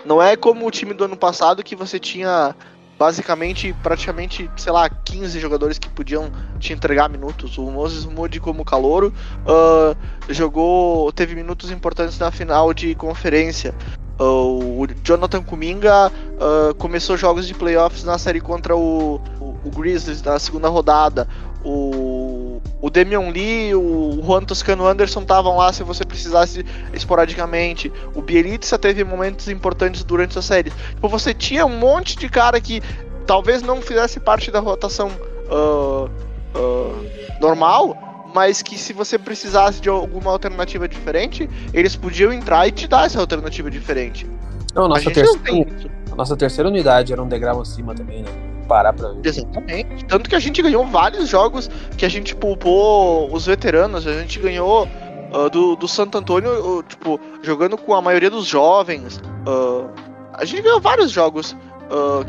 Não é como o time do ano passado que você tinha basicamente, praticamente, sei lá, 15 jogadores que podiam te entregar minutos. O Moses Moody como calouro uh, jogou, teve minutos importantes na final de conferência. Uh, o Jonathan Kuminga uh, começou jogos de playoffs na série contra o, o, o Grizzlies na segunda rodada. O, o Damian Lee, o Juan Toscano Anderson estavam lá se você precisasse esporadicamente. O Bielitsa teve momentos importantes durante a série. Tipo, você tinha um monte de cara que talvez não fizesse parte da rotação uh, uh, normal, mas que se você precisasse de alguma alternativa diferente, eles podiam entrar e te dar essa alternativa diferente. Não, nossa, terceira, a nossa terceira unidade era um degrau acima também, né? Parar pra ver. Exatamente. Tanto que a gente ganhou vários jogos que a gente poupou os veteranos, a gente ganhou uh, do, do Santo Antônio, uh, tipo, jogando com a maioria dos jovens. Uh, a gente ganhou vários jogos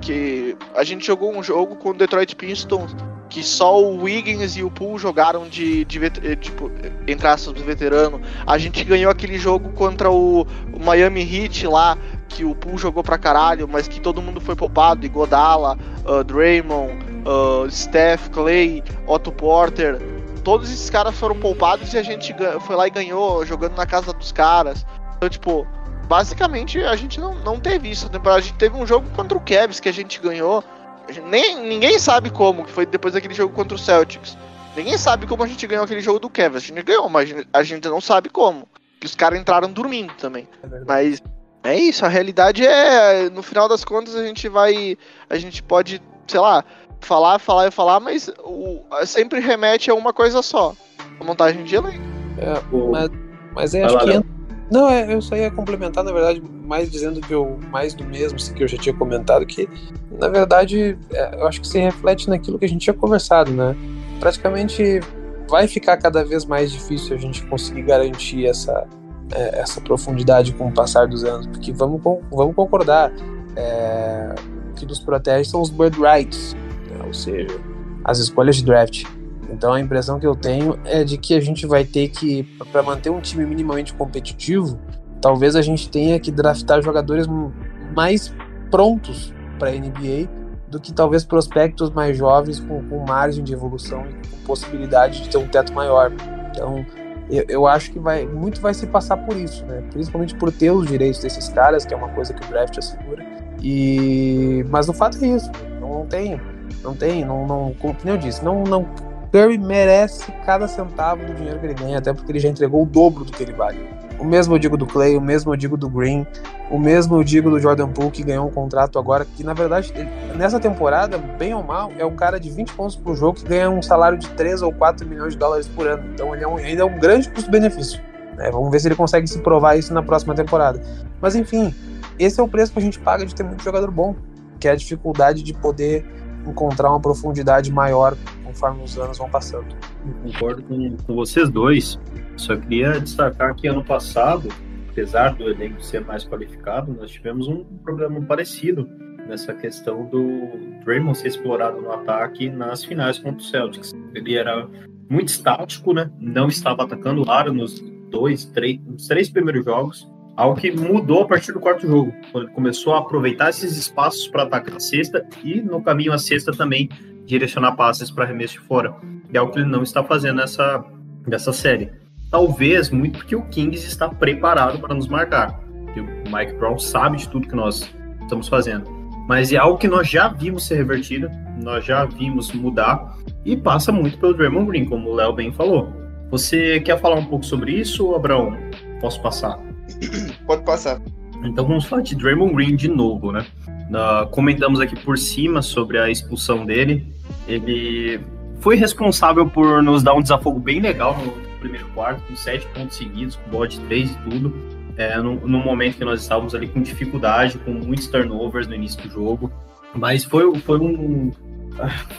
que a gente jogou um jogo com o Detroit Pistons que só o Wiggins e o Poole jogaram de, de, de tipo, entre aspas, veterano. A gente ganhou aquele jogo contra o, o Miami Heat lá, que o Poole jogou pra caralho, mas que todo mundo foi poupado, Godala, uh, Draymond, uh, Steph, Clay, Otto Porter, todos esses caras foram poupados e a gente foi lá e ganhou jogando na casa dos caras. Então, tipo, basicamente a gente não, não teve isso. A gente teve um jogo contra o Cavs que a gente ganhou. Nem, ninguém sabe como, que foi depois daquele jogo contra o Celtics. Ninguém sabe como a gente ganhou aquele jogo do Cavs. A gente ganhou, mas a gente não sabe como. Que os caras entraram dormindo também. É mas é isso, a realidade é, no final das contas, a gente vai. A gente pode, sei lá, falar, falar e falar, mas o, sempre remete a uma coisa só. A montagem de elenco. É, mas, mas é, acho que. Não, é, eu só ia complementar, na verdade, mais dizendo que eu mais do mesmo, assim, que eu já tinha comentado, que na verdade é, eu acho que se reflete naquilo que a gente tinha conversado, né? Praticamente vai ficar cada vez mais difícil a gente conseguir garantir essa, é, essa profundidade com o passar dos anos, porque vamos, vamos concordar, é, que nos protege são os bird rights, né, ou seja, as escolhas de draft. Então a impressão que eu tenho é de que a gente vai ter que, para manter um time minimamente competitivo, talvez a gente tenha que draftar jogadores mais prontos para a NBA do que talvez prospectos mais jovens com, com margem de evolução e com possibilidade de ter um teto maior. Então, eu, eu, acho que vai muito vai se passar por isso, né? Principalmente por ter os direitos desses caras, que é uma coisa que o draft assegura. E mas o fato é isso, não, tem, não tem, não, não como eu disse, não, não Curry merece cada centavo do dinheiro que ele ganha, até porque ele já entregou o dobro do que ele vale. O mesmo eu digo do Clay, o mesmo eu digo do Green, o mesmo eu digo do Jordan Poole, que ganhou um contrato agora, que na verdade, nessa temporada, bem ou mal, é um cara de 20 pontos por jogo que ganha um salário de 3 ou 4 milhões de dólares por ano. Então ele é um, ainda é um grande custo-benefício. Né? Vamos ver se ele consegue se provar isso na próxima temporada. Mas enfim, esse é o preço que a gente paga de ter muito jogador bom, que é a dificuldade de poder encontrar uma profundidade maior conforme os anos vão passando. Eu concordo com, com vocês dois. Só queria destacar que ano passado, apesar do elenco ser mais qualificado, nós tivemos um problema parecido nessa questão do Draymond ser explorado no ataque nas finais contra o Celtics. Ele era muito estático, né? Não estava atacando o aro nos dois, três, nos três primeiros jogos. Algo que mudou a partir do quarto jogo, quando ele começou a aproveitar esses espaços para atacar a cesta e, no caminho à cesta, também direcionar passes para arremesso de fora. É algo que ele não está fazendo nessa, nessa série. Talvez muito porque o Kings está preparado para nos marcar. E o Mike Brown sabe de tudo que nós estamos fazendo. Mas é algo que nós já vimos ser revertido, nós já vimos mudar e passa muito pelo Draymond Green, como o Léo bem falou. Você quer falar um pouco sobre isso, Abraão? Posso passar? [clears throat] Pode passar. Então vamos falar de Draymond Green de novo, né? Uh, comentamos aqui por cima sobre a expulsão dele. Ele foi responsável por nos dar um desafogo bem legal no primeiro quarto, com sete pontos seguidos, com bola de três e tudo. é, no, no, momento que nós estávamos ali com dificuldade, com muitos turnovers no início do jogo. Mas foi, foi um.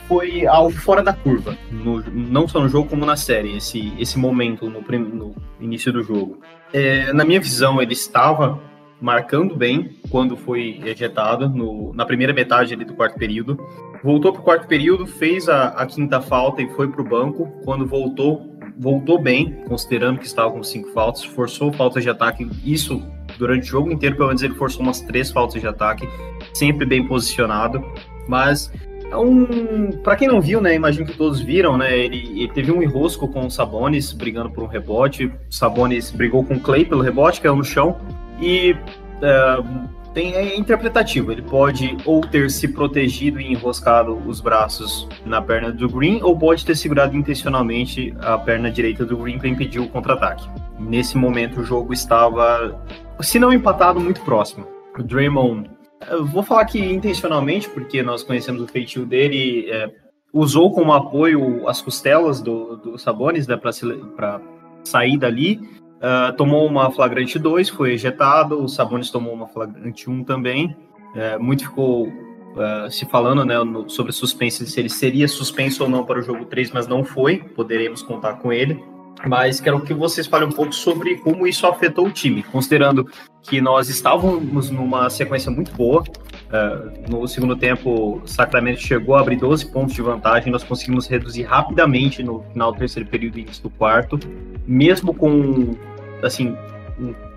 Foi algo fora da curva, no, não só no jogo como na série, esse, esse momento no, no início do jogo. É, na minha visão, ele estava marcando bem quando foi ejetado no, na primeira metade ali do quarto período. Voltou para o quarto período, fez a, a quinta falta e foi para o banco. Quando voltou, voltou bem, considerando que estava com cinco faltas, forçou faltas de ataque. Isso durante o jogo inteiro, pelo menos ele forçou umas três faltas de ataque, sempre bem posicionado. Mas é um. Para quem não viu, né? Imagino que todos viram, né? Ele, ele, teve um enrosco com o Sabonis brigando por um rebote. O Sabonis brigou com o Clay pelo rebote, caiu no chão. E uh, tem, é interpretativo. Ele pode ou ter se protegido e enroscado os braços na perna do Green, ou pode ter segurado intencionalmente a perna direita do Green para impedir o contra-ataque. Nesse momento, o jogo estava, se não empatado, muito próximo. O Draymond, eu vou falar que intencionalmente, porque nós conhecemos o feitio dele, é, usou como apoio as costelas do, do Sabonis né, para sair dali Uh, tomou uma flagrante 2, foi ejetado, o Sabonis tomou uma flagrante 1 um também. Uh, muito ficou uh, se falando né, no, sobre suspense, se ele seria suspenso ou não para o jogo 3, mas não foi, poderemos contar com ele. Mas quero que vocês falem um pouco sobre como isso afetou o time, considerando que nós estávamos numa sequência muito boa. Uh, no segundo tempo, o Sacramento chegou a abrir 12 pontos de vantagem, nós conseguimos reduzir rapidamente no final do terceiro período e início do quarto, mesmo com assim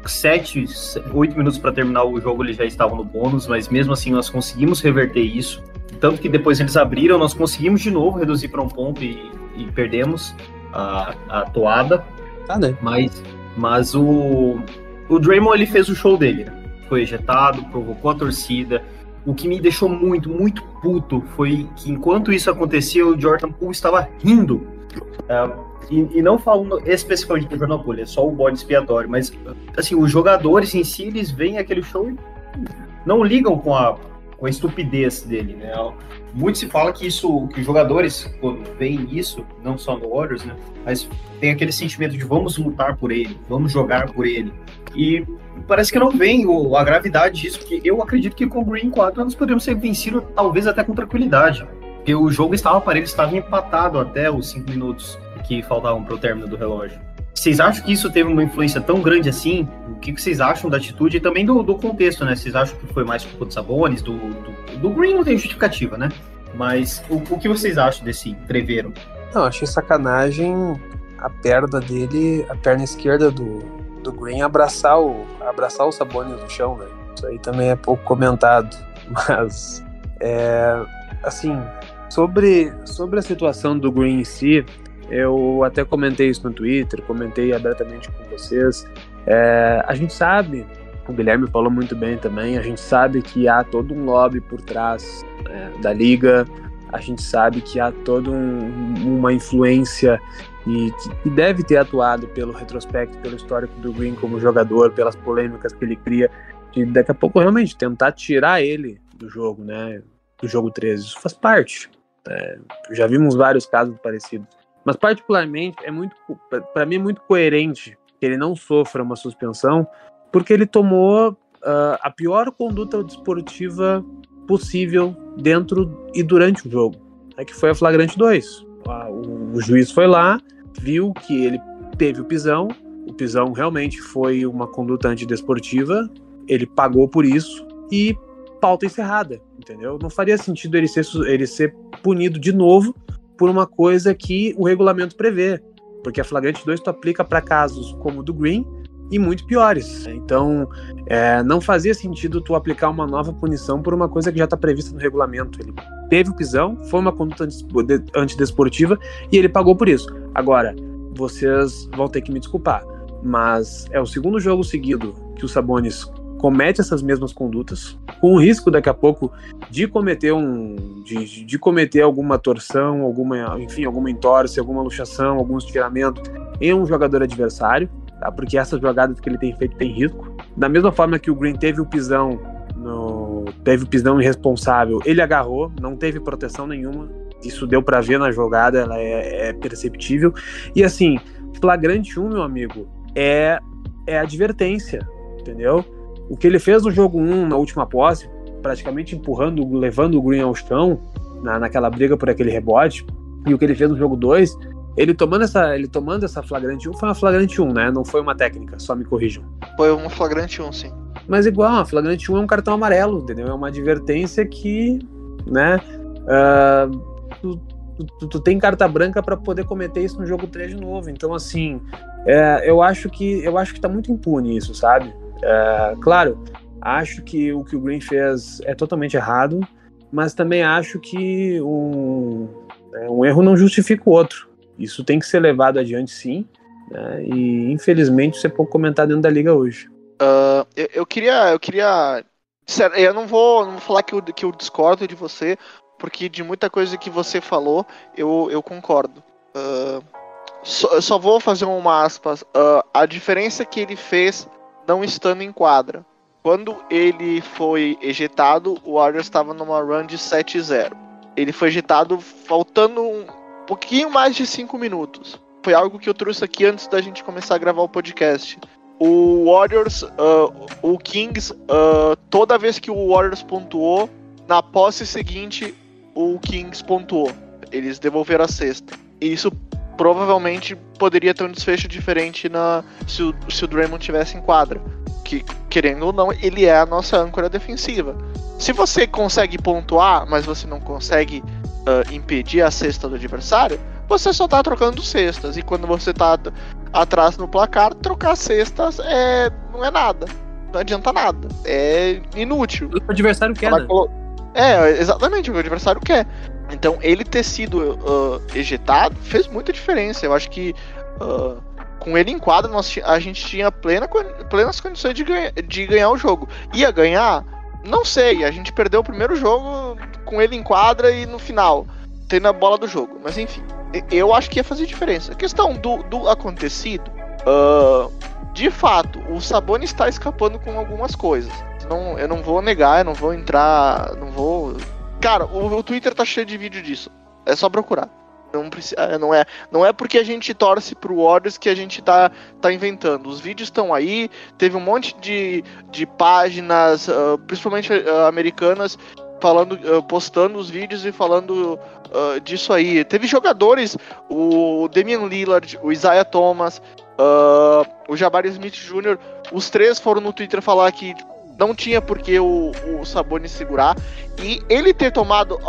sete, oito minutos para terminar o jogo, eles já estavam no bônus, mas mesmo assim nós conseguimos reverter isso. Tanto que depois eles abriram, nós conseguimos de novo reduzir para um ponto e, e perdemos a, a toada. Tá, né? Mas, mas o, o Draymond ele fez o show dele. Né? Foi ejetado, provocou a torcida. O que me deixou muito, muito puto foi que enquanto isso acontecia, o Jordan Poole estava rindo. É, e, e, não falando especificamente do Jordan Poole, é só o bode expiatório, mas assim, os jogadores em si, eles veem aquele show e não ligam com a, com a estupidez dele, né? Muito se fala que isso, que os jogadores, quando veem isso, não só no Warriors, né? Mas tem aquele sentimento de vamos lutar por ele, vamos jogar por ele. E parece que não vem a gravidade disso, porque eu acredito que com o Green 4 nós podemos ser vencidos, talvez até com tranquilidade. Porque o jogo estava parelho, estava empatado até os 5 minutos que faltavam para o término do relógio. Vocês acham que isso teve uma influência tão grande assim? Que, vocês acham da atitude e também do, do contexto, né? Vocês acham que foi mais culpa do Sabonis, do, do, do Green não tem justificativa, né? Mas o, o que vocês acham desse treveiro? Não, achei sacanagem a perna dele, a perna esquerda do, do Green abraçar o, abraçar o Sabonis no chão, velho. Isso aí também é pouco comentado. [laughs] Mas, é, assim, sobre, sobre a situação do Green em si, eu até comentei isso no Twitter, comentei abertamente com vocês. É, a gente sabe, o Guilherme falou muito bem também, a gente sabe que há todo um lobby por trás é, da liga, a gente sabe que há toda um, uma influência e que deve ter atuado pelo retrospecto, pelo histórico do Green como jogador, pelas polêmicas que ele cria, de daqui a pouco realmente tentar tirar ele do jogo, né? Do jogo 13. Isso faz parte. É, já vimos vários casos parecidos. Mas particularmente é muito, para mim é muito coerente que ele não sofra uma suspensão, porque ele tomou uh, a pior conduta desportiva possível dentro e durante o jogo, é que foi a flagrante 2. O, o juiz foi lá, viu que ele teve o pisão, o pisão realmente foi uma conduta antidesportiva, ele pagou por isso e pauta encerrada, entendeu? Não faria sentido ele ser, ele ser punido de novo por uma coisa que o regulamento prevê. Porque a flagrante 2 tu aplica para casos como o do Green e muito piores. Então, é, não fazia sentido tu aplicar uma nova punição por uma coisa que já está prevista no regulamento. Ele teve o pisão, foi uma conduta antidesportiva e ele pagou por isso. Agora, vocês vão ter que me desculpar, mas é o segundo jogo seguido que o Sabonis comete essas mesmas condutas, com o risco daqui a pouco de cometer um de, de cometer alguma torção, alguma, enfim, alguma entorse, alguma luxação, algum estiramento em um jogador adversário, tá? Porque essas jogadas que ele tem feito tem risco. Da mesma forma que o Green teve o pisão no, teve o pisão irresponsável, ele agarrou, não teve proteção nenhuma. Isso deu para ver na jogada, ela é, é perceptível. E assim, flagrante 1, meu amigo, é é advertência entendeu? O que ele fez no jogo 1, na última posse, praticamente empurrando, levando o Green ao chão, na, naquela briga por aquele rebote, e o que ele fez no jogo 2, ele tomando essa, ele tomando essa flagrante 1, foi uma flagrante 1, né? Não foi uma técnica, só me corrijam. Foi uma flagrante 1, sim. Mas igual, a flagrante 1 é um cartão amarelo, entendeu? É uma advertência que, né? Uh, tu, tu, tu, tem carta branca para poder cometer isso no jogo 3 de novo. Então, assim, é, eu acho que eu acho que tá muito impune isso, sabe? É, claro, acho que o que o Green fez é totalmente errado, mas também acho que um, é, um erro não justifica o outro. Isso tem que ser levado adiante, sim. Né? E infelizmente isso é pouco comentado dentro da liga hoje. Uh, eu, eu, queria, eu queria, eu não vou, não vou falar que eu, que eu discordo de você, porque de muita coisa que você falou eu, eu concordo. Uh, só, só, vou fazer uma aspas. Uh, a diferença que ele fez não estando em quadra. Quando ele foi ejetado, o Warriors estava numa run de 7-0. Ele foi ejetado faltando um pouquinho mais de 5 minutos. Foi algo que eu trouxe aqui antes da gente começar a gravar o podcast. O Warriors, uh, o Kings, uh, toda vez que o Warriors pontuou, na posse seguinte, o Kings pontuou. Eles devolveram a cesta. E isso provavelmente poderia ter um desfecho diferente na se o, se o Draymond tivesse em quadra. Que, querendo ou não, ele é a nossa âncora defensiva. Se você consegue pontuar, mas você não consegue uh, impedir a cesta do adversário, você só tá trocando cestas. E quando você tá atrás no placar, trocar cestas é, não é nada. Não adianta nada. É inútil. O adversário quer. Né? É, exatamente, o adversário quer. Então, ele ter sido uh, ejetado fez muita diferença. Eu acho que uh, com ele em quadra, nós, a gente tinha plena, plenas condições de, ganha, de ganhar o jogo. Ia ganhar? Não sei. A gente perdeu o primeiro jogo com ele em quadra e no final, tendo a bola do jogo. Mas enfim, eu acho que ia fazer diferença. A questão do, do acontecido, uh, de fato, o Sabonis está escapando com algumas coisas. Não, eu não vou negar, eu não vou entrar, não vou Cara, o, o Twitter tá cheio de vídeo disso. É só procurar. Não, precisa, é, não, é, não é porque a gente torce pro Warriors que a gente tá, tá inventando. Os vídeos estão aí, teve um monte de, de páginas, uh, principalmente uh, americanas, falando, uh, postando os vídeos e falando disso aí. Teve jogadores, o Damian Lillard, o Isaiah Thomas, o Jabari Smith Jr., os três foram no Twitter falar que não tinha por que o, o Sabonis segurar. E ele ter tomado.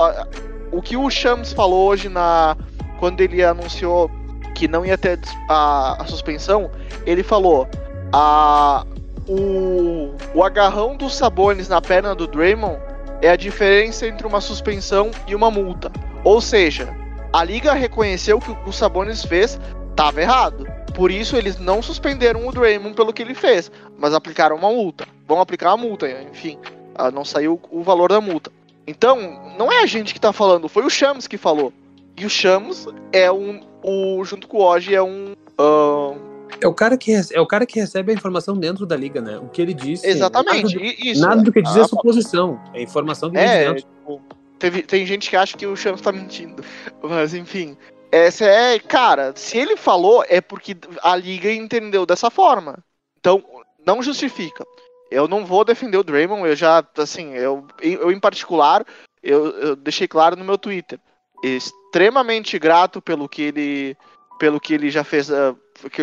o que o Shams falou hoje na. Quando ele anunciou que não ia ter a, a suspensão, ele falou. A, o, o agarrão dos Sabonis na perna do Draymond é a diferença entre uma suspensão e uma multa. Ou seja, a liga reconheceu que o que o Sabonis fez estava errado. Por isso eles não suspenderam o Draymond pelo que ele fez, mas aplicaram uma multa. Vão aplicar a multa, enfim. Ah, não saiu o valor da multa. Então, não é a gente que tá falando, foi o Shams que falou. E o Shams é um. O, junto com o Oji é um. Uh... É o, cara que, é o cara que recebe a informação dentro da liga, né? O que ele disse. Exatamente. Nada, do, isso, nada do que diz é ah, suposição. É informação que é, tipo, teve, tem gente que acha que o Shams tá mentindo. [laughs] Mas, enfim. Essa é, cara, se ele falou, é porque a liga entendeu dessa forma. Então, não justifica. Eu não vou defender o Draymond, eu já, assim, eu, eu em particular, eu, eu deixei claro no meu Twitter. Extremamente grato pelo que ele, pelo que ele já fez, uh,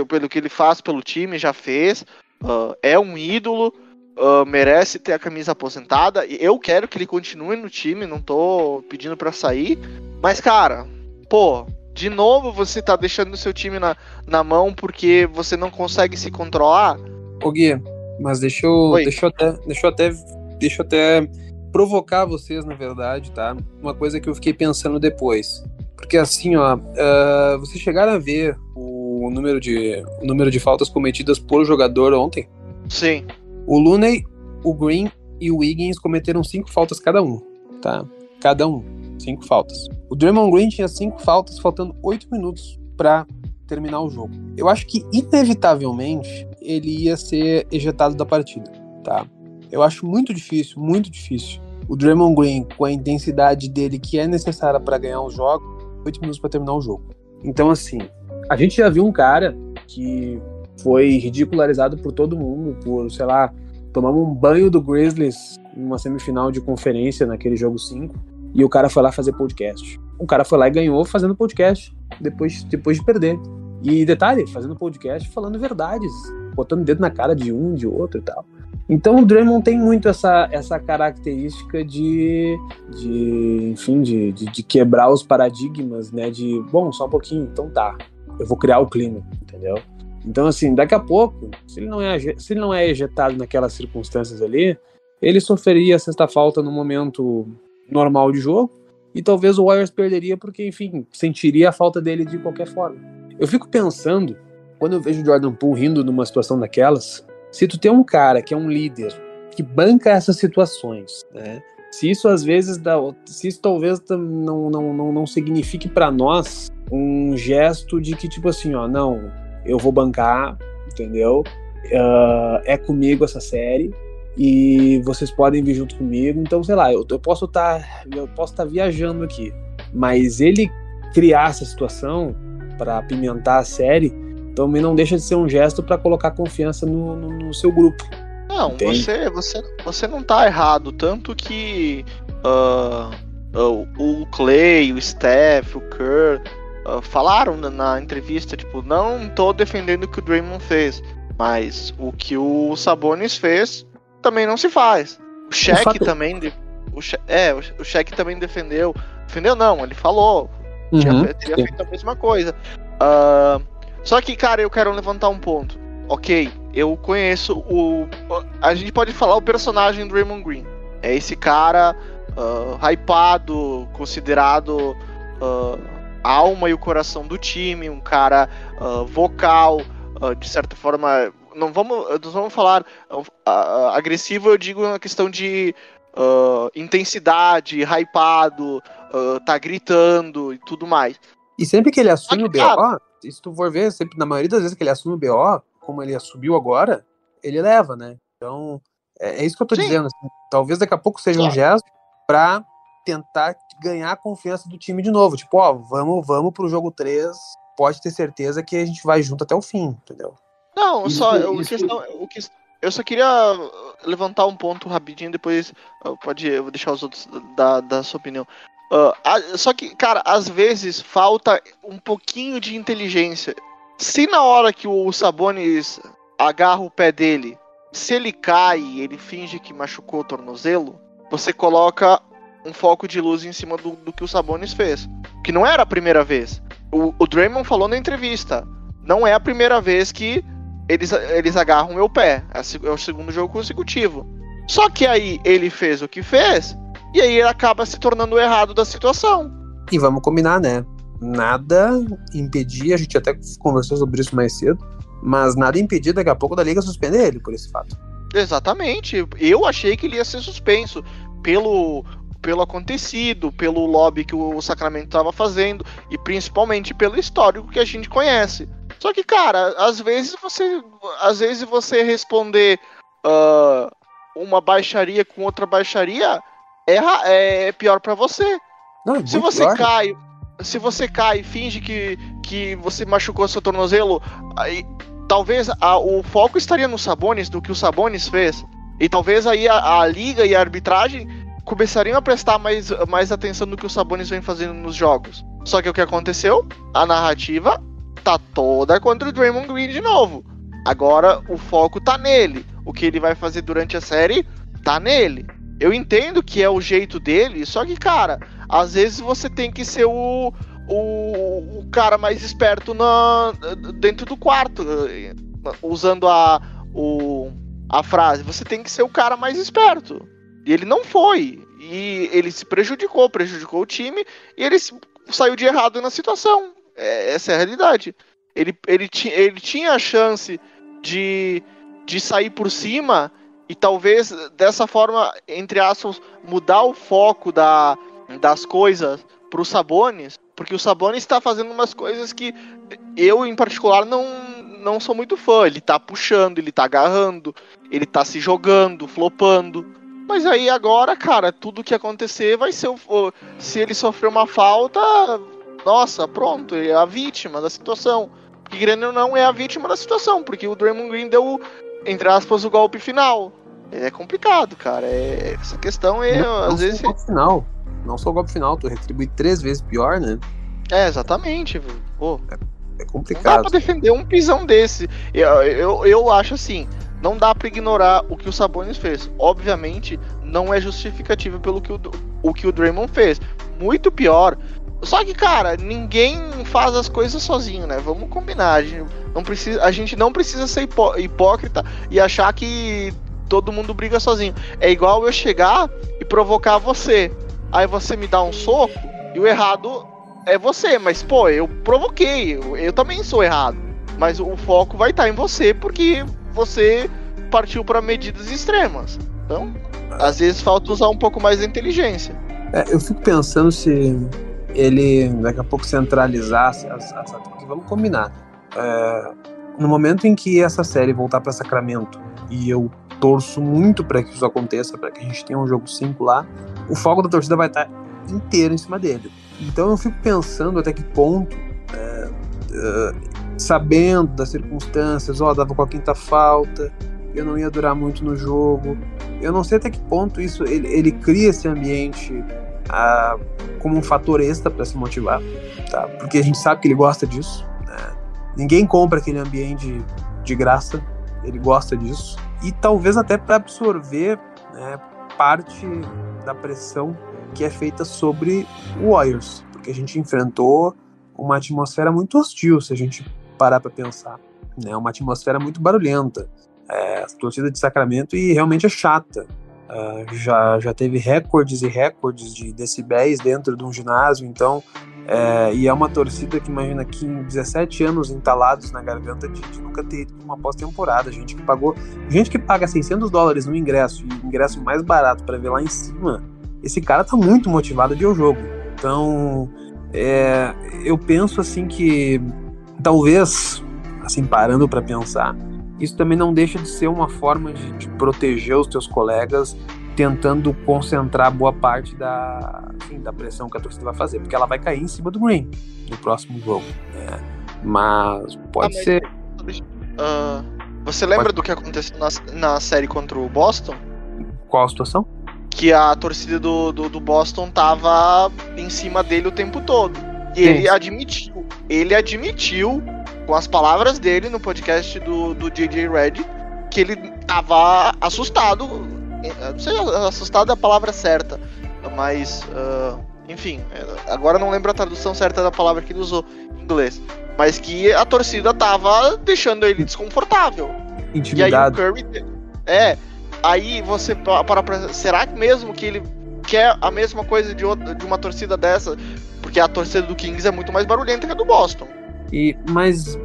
pelo que ele faz pelo time, já fez. Uh, é um ídolo, uh, merece ter a camisa aposentada. Eu quero que ele continue no time, não tô pedindo para sair. Mas, cara, pô, de novo você tá deixando o seu time na, na mão porque você não consegue se controlar? Ô Gui, mas deixa eu, deixa eu até, deixa eu até, deixa eu até provocar vocês, na verdade, tá? Uma coisa que eu fiquei pensando depois. Porque assim, ó, uh, vocês chegaram a ver o número de, o número de faltas cometidas por jogador ontem? Sim. O Looney, o Green e o Wiggins cometeram cinco faltas cada um, tá? Cada um cinco faltas. O Draymond Green tinha cinco faltas, faltando oito minutos para terminar o jogo. Eu acho que inevitavelmente ele ia ser ejetado da partida, tá? Eu acho muito difícil, muito difícil. O Draymond Green, com a intensidade dele que é necessária para ganhar um jogo, oito minutos para terminar o jogo. Então, assim, a gente já viu um cara que foi ridicularizado por todo mundo, por, sei lá, tomamos um banho do Grizzlies numa semifinal de conferência naquele jogo 5, e o cara foi lá fazer podcast. O cara foi lá e ganhou fazendo podcast, depois, depois de perder. E detalhe, fazendo podcast falando verdades, botando dedo na cara de um, de outro e tal. Então o Draymond tem muito essa, essa característica de, de enfim, de, de, de, quebrar os paradigmas, né? De, bom, só um pouquinho, então tá, eu vou criar o clima, entendeu? Então, assim, daqui a pouco, se ele não é, se ele não é ejetado naquelas circunstâncias ali, ele sofreria sexta falta no momento normal de jogo e talvez o Warriors perderia porque, enfim, sentiria a falta dele de qualquer forma. Eu fico pensando, quando eu vejo o Jordan Poole rindo numa situação daquelas, se tu tem um cara que é um líder que banca essas situações, né? Se isso às vezes dá, se isso talvez não não, não, não signifique para nós um gesto de que tipo assim, ó, não, eu vou bancar, entendeu? Uh, é comigo essa série e vocês podem vir junto comigo. Então, sei lá, eu, eu posso estar tá, eu posso estar tá viajando aqui, mas ele criar essa situação para apimentar a série também não deixa de ser um gesto para colocar confiança no, no, no seu grupo. Não, você, você, você não tá errado. Tanto que uh, uh, o Clay, o Steph, o Kerr uh, falaram na entrevista, tipo, não tô defendendo o que o Draymond fez, mas o que o Sabonis fez também não se faz. O Shaq fato... também. O, é, o Shaq também defendeu. Defendeu não, ele falou. Uhum, tinha, teria feito a mesma coisa. Uh, só que, cara, eu quero levantar um ponto. Ok, eu conheço o. A gente pode falar o personagem do Raymond Green. É esse cara uh, hypado, considerado uh, a alma e o coração do time, um cara uh, vocal, uh, de certa forma. Não vamos, não vamos falar agressivo, eu digo na questão de intensidade, hypado, tá gritando e tudo mais. E sempre que ele assume o BO, se tu for ver, sempre, na maioria das vezes que ele assume o BO, como ele assumiu agora, ele leva, né? Então, é, é isso que eu tô Sim. dizendo. Assim, talvez daqui a pouco seja um gesto pra tentar ganhar a confiança do time de novo. Tipo, ó, vamos, vamos pro jogo 3, pode ter certeza que a gente vai junto até o fim, entendeu? Não, isso, só, isso... O questão, o que, eu só queria levantar um ponto rapidinho, depois pode, eu vou deixar os outros da, da sua opinião. Uh, só que, cara, às vezes falta um pouquinho de inteligência. Se na hora que o Sabonis agarra o pé dele, se ele cai e ele finge que machucou o tornozelo, você coloca um foco de luz em cima do, do que o Sabonis fez. Que não era a primeira vez. O, o Draymond falou na entrevista. Não é a primeira vez que eles, eles agarram meu pé. É, é o segundo jogo consecutivo. Só que aí ele fez o que fez e aí ele acaba se tornando errado da situação. E vamos combinar, né? Nada impedia, a gente até conversou sobre isso mais cedo, mas nada impedia daqui a pouco da liga suspender ele por esse fato. Exatamente. Eu achei que ele ia ser suspenso pelo pelo acontecido, pelo lobby que o Sacramento estava fazendo e principalmente pelo histórico que a gente conhece. Só que, cara, às vezes você, às vezes você responder uh, uma baixaria com outra baixaria é, é pior para você. Não, é se você pior. cai, se você cai e finge que, que você machucou seu tornozelo, aí, talvez a, o foco estaria no Sabonis do que o Sabonis fez. E talvez aí a, a, liga e a arbitragem começariam a prestar mais, mais atenção no que o Sabonis vem fazendo nos jogos. Só que o que aconteceu? A narrativa tá toda contra o Draymond Green de novo. Agora o foco tá nele. O que ele vai fazer durante a série tá nele. Eu entendo que é o jeito dele, só que, cara, às vezes você tem que ser o, o, o cara mais esperto na, dentro do quarto, usando a, o, a frase. Você tem que ser o cara mais esperto. E ele não foi. E ele se prejudicou, prejudicou o time, e ele saiu de errado na situação. É, essa é a realidade. Ele, ele, ele tinha a chance de, de sair por cima e talvez dessa forma, entre aspas, mudar o foco da, das coisas para os Sabonis, porque o Sabonis está fazendo umas coisas que eu, em particular, não, não sou muito fã. Ele está puxando, ele está agarrando, ele está se jogando, flopando. Mas aí agora, cara, tudo que acontecer vai ser. O, se ele sofrer uma falta, nossa, pronto, é a vítima da situação. que querendo ou não é a vítima da situação, porque o Draymond Green deu, entre aspas, o golpe final. É complicado, cara. É, essa questão é, não, às não vezes. o golpe final. Não só o golpe final, tu retribui três vezes pior, né? É, exatamente. Pô, É não dá complicado. pra defender um pisão desse. Eu, eu, eu acho assim, não dá pra ignorar o que o Sabonis fez. Obviamente, não é justificativo pelo que o, o que o Draymond fez. Muito pior. Só que, cara, ninguém faz as coisas sozinho, né? Vamos combinar. A gente não precisa, a gente não precisa ser hipó- hipócrita e achar que todo mundo briga sozinho. É igual eu chegar e provocar você. Aí você me dá um soco e o errado é você. Mas, pô, eu provoquei. Eu, eu também sou errado. Mas o foco vai estar em você porque você partiu para medidas extremas. Então, às vezes falta usar um pouco mais da inteligência. É, eu fico pensando se ele daqui a pouco centralizasse as, porque vamos combinar. É, no momento em que essa série voltar para Sacramento e eu torço muito para que isso aconteça, para que a gente tenha um jogo 5 lá, o foco da torcida vai estar inteiro em cima dele. Então eu fico pensando até que ponto, é, é, sabendo das circunstâncias, ó, dava com a quinta falta, eu não ia durar muito no jogo. Eu não sei até que ponto isso ele, ele cria esse ambiente como um fator extra para se motivar, tá? Porque a gente sabe que ele gosta disso. né? Ninguém compra aquele ambiente de graça. Ele gosta disso e talvez até para absorver né, parte da pressão que é feita sobre o Warriors, porque a gente enfrentou uma atmosfera muito hostil, se a gente parar para pensar, né? Uma atmosfera muito barulhenta. É, a torcida de Sacramento e realmente é chata. Uh, já, já teve recordes e recordes de decibéis dentro de um ginásio, então é, e é uma torcida que imagina que em 17 anos entalados na garganta de, de nunca ter ido uma pós-temporada, gente que pagou, gente que paga 600 dólares no ingresso e ingresso mais barato para ver lá em cima, esse cara tá muito motivado de ir ao jogo. Então, é, eu penso assim que talvez, assim parando para pensar, isso também não deixa de ser uma forma de, de, proteger os teus colegas, tentando concentrar boa parte da, enfim, da pressão que a torcida vai fazer, porque ela vai cair em cima do Green no próximo jogo. Né? Mas pode ah, mas, ser. Uh, você lembra pode... do que aconteceu na, na série contra o Boston? Qual a situação? Que a torcida do, do, do Boston tava em cima dele o tempo todo. E Sim. ele admitiu. Ele admitiu com as palavras dele no podcast do, do JJ Red, que ele tava assustado. Não sei, assustado é a palavra certa, mas. Uh, enfim, agora não lembro a tradução certa da palavra que ele usou em inglês. Mas que a torcida tava deixando ele desconfortável. Intimidado. E aí o Curry. É. Aí você para pra. Será que mesmo que ele quer a mesma coisa de, outra, de uma torcida dessa? Porque a torcida do Kings é muito mais barulhenta que a do Boston. E, mas,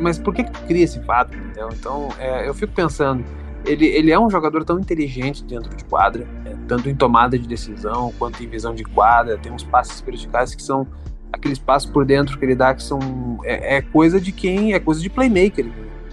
mas por que, que cria esse fato? Entendeu? Então, é, eu fico pensando, ele, ele é um jogador tão inteligente dentro de quadra, é, tanto em tomada de decisão quanto em visão de quadra. Tem uns passes verticais que são aqueles passos por dentro que ele dá que são é, é coisa de quem é coisa de playmaker.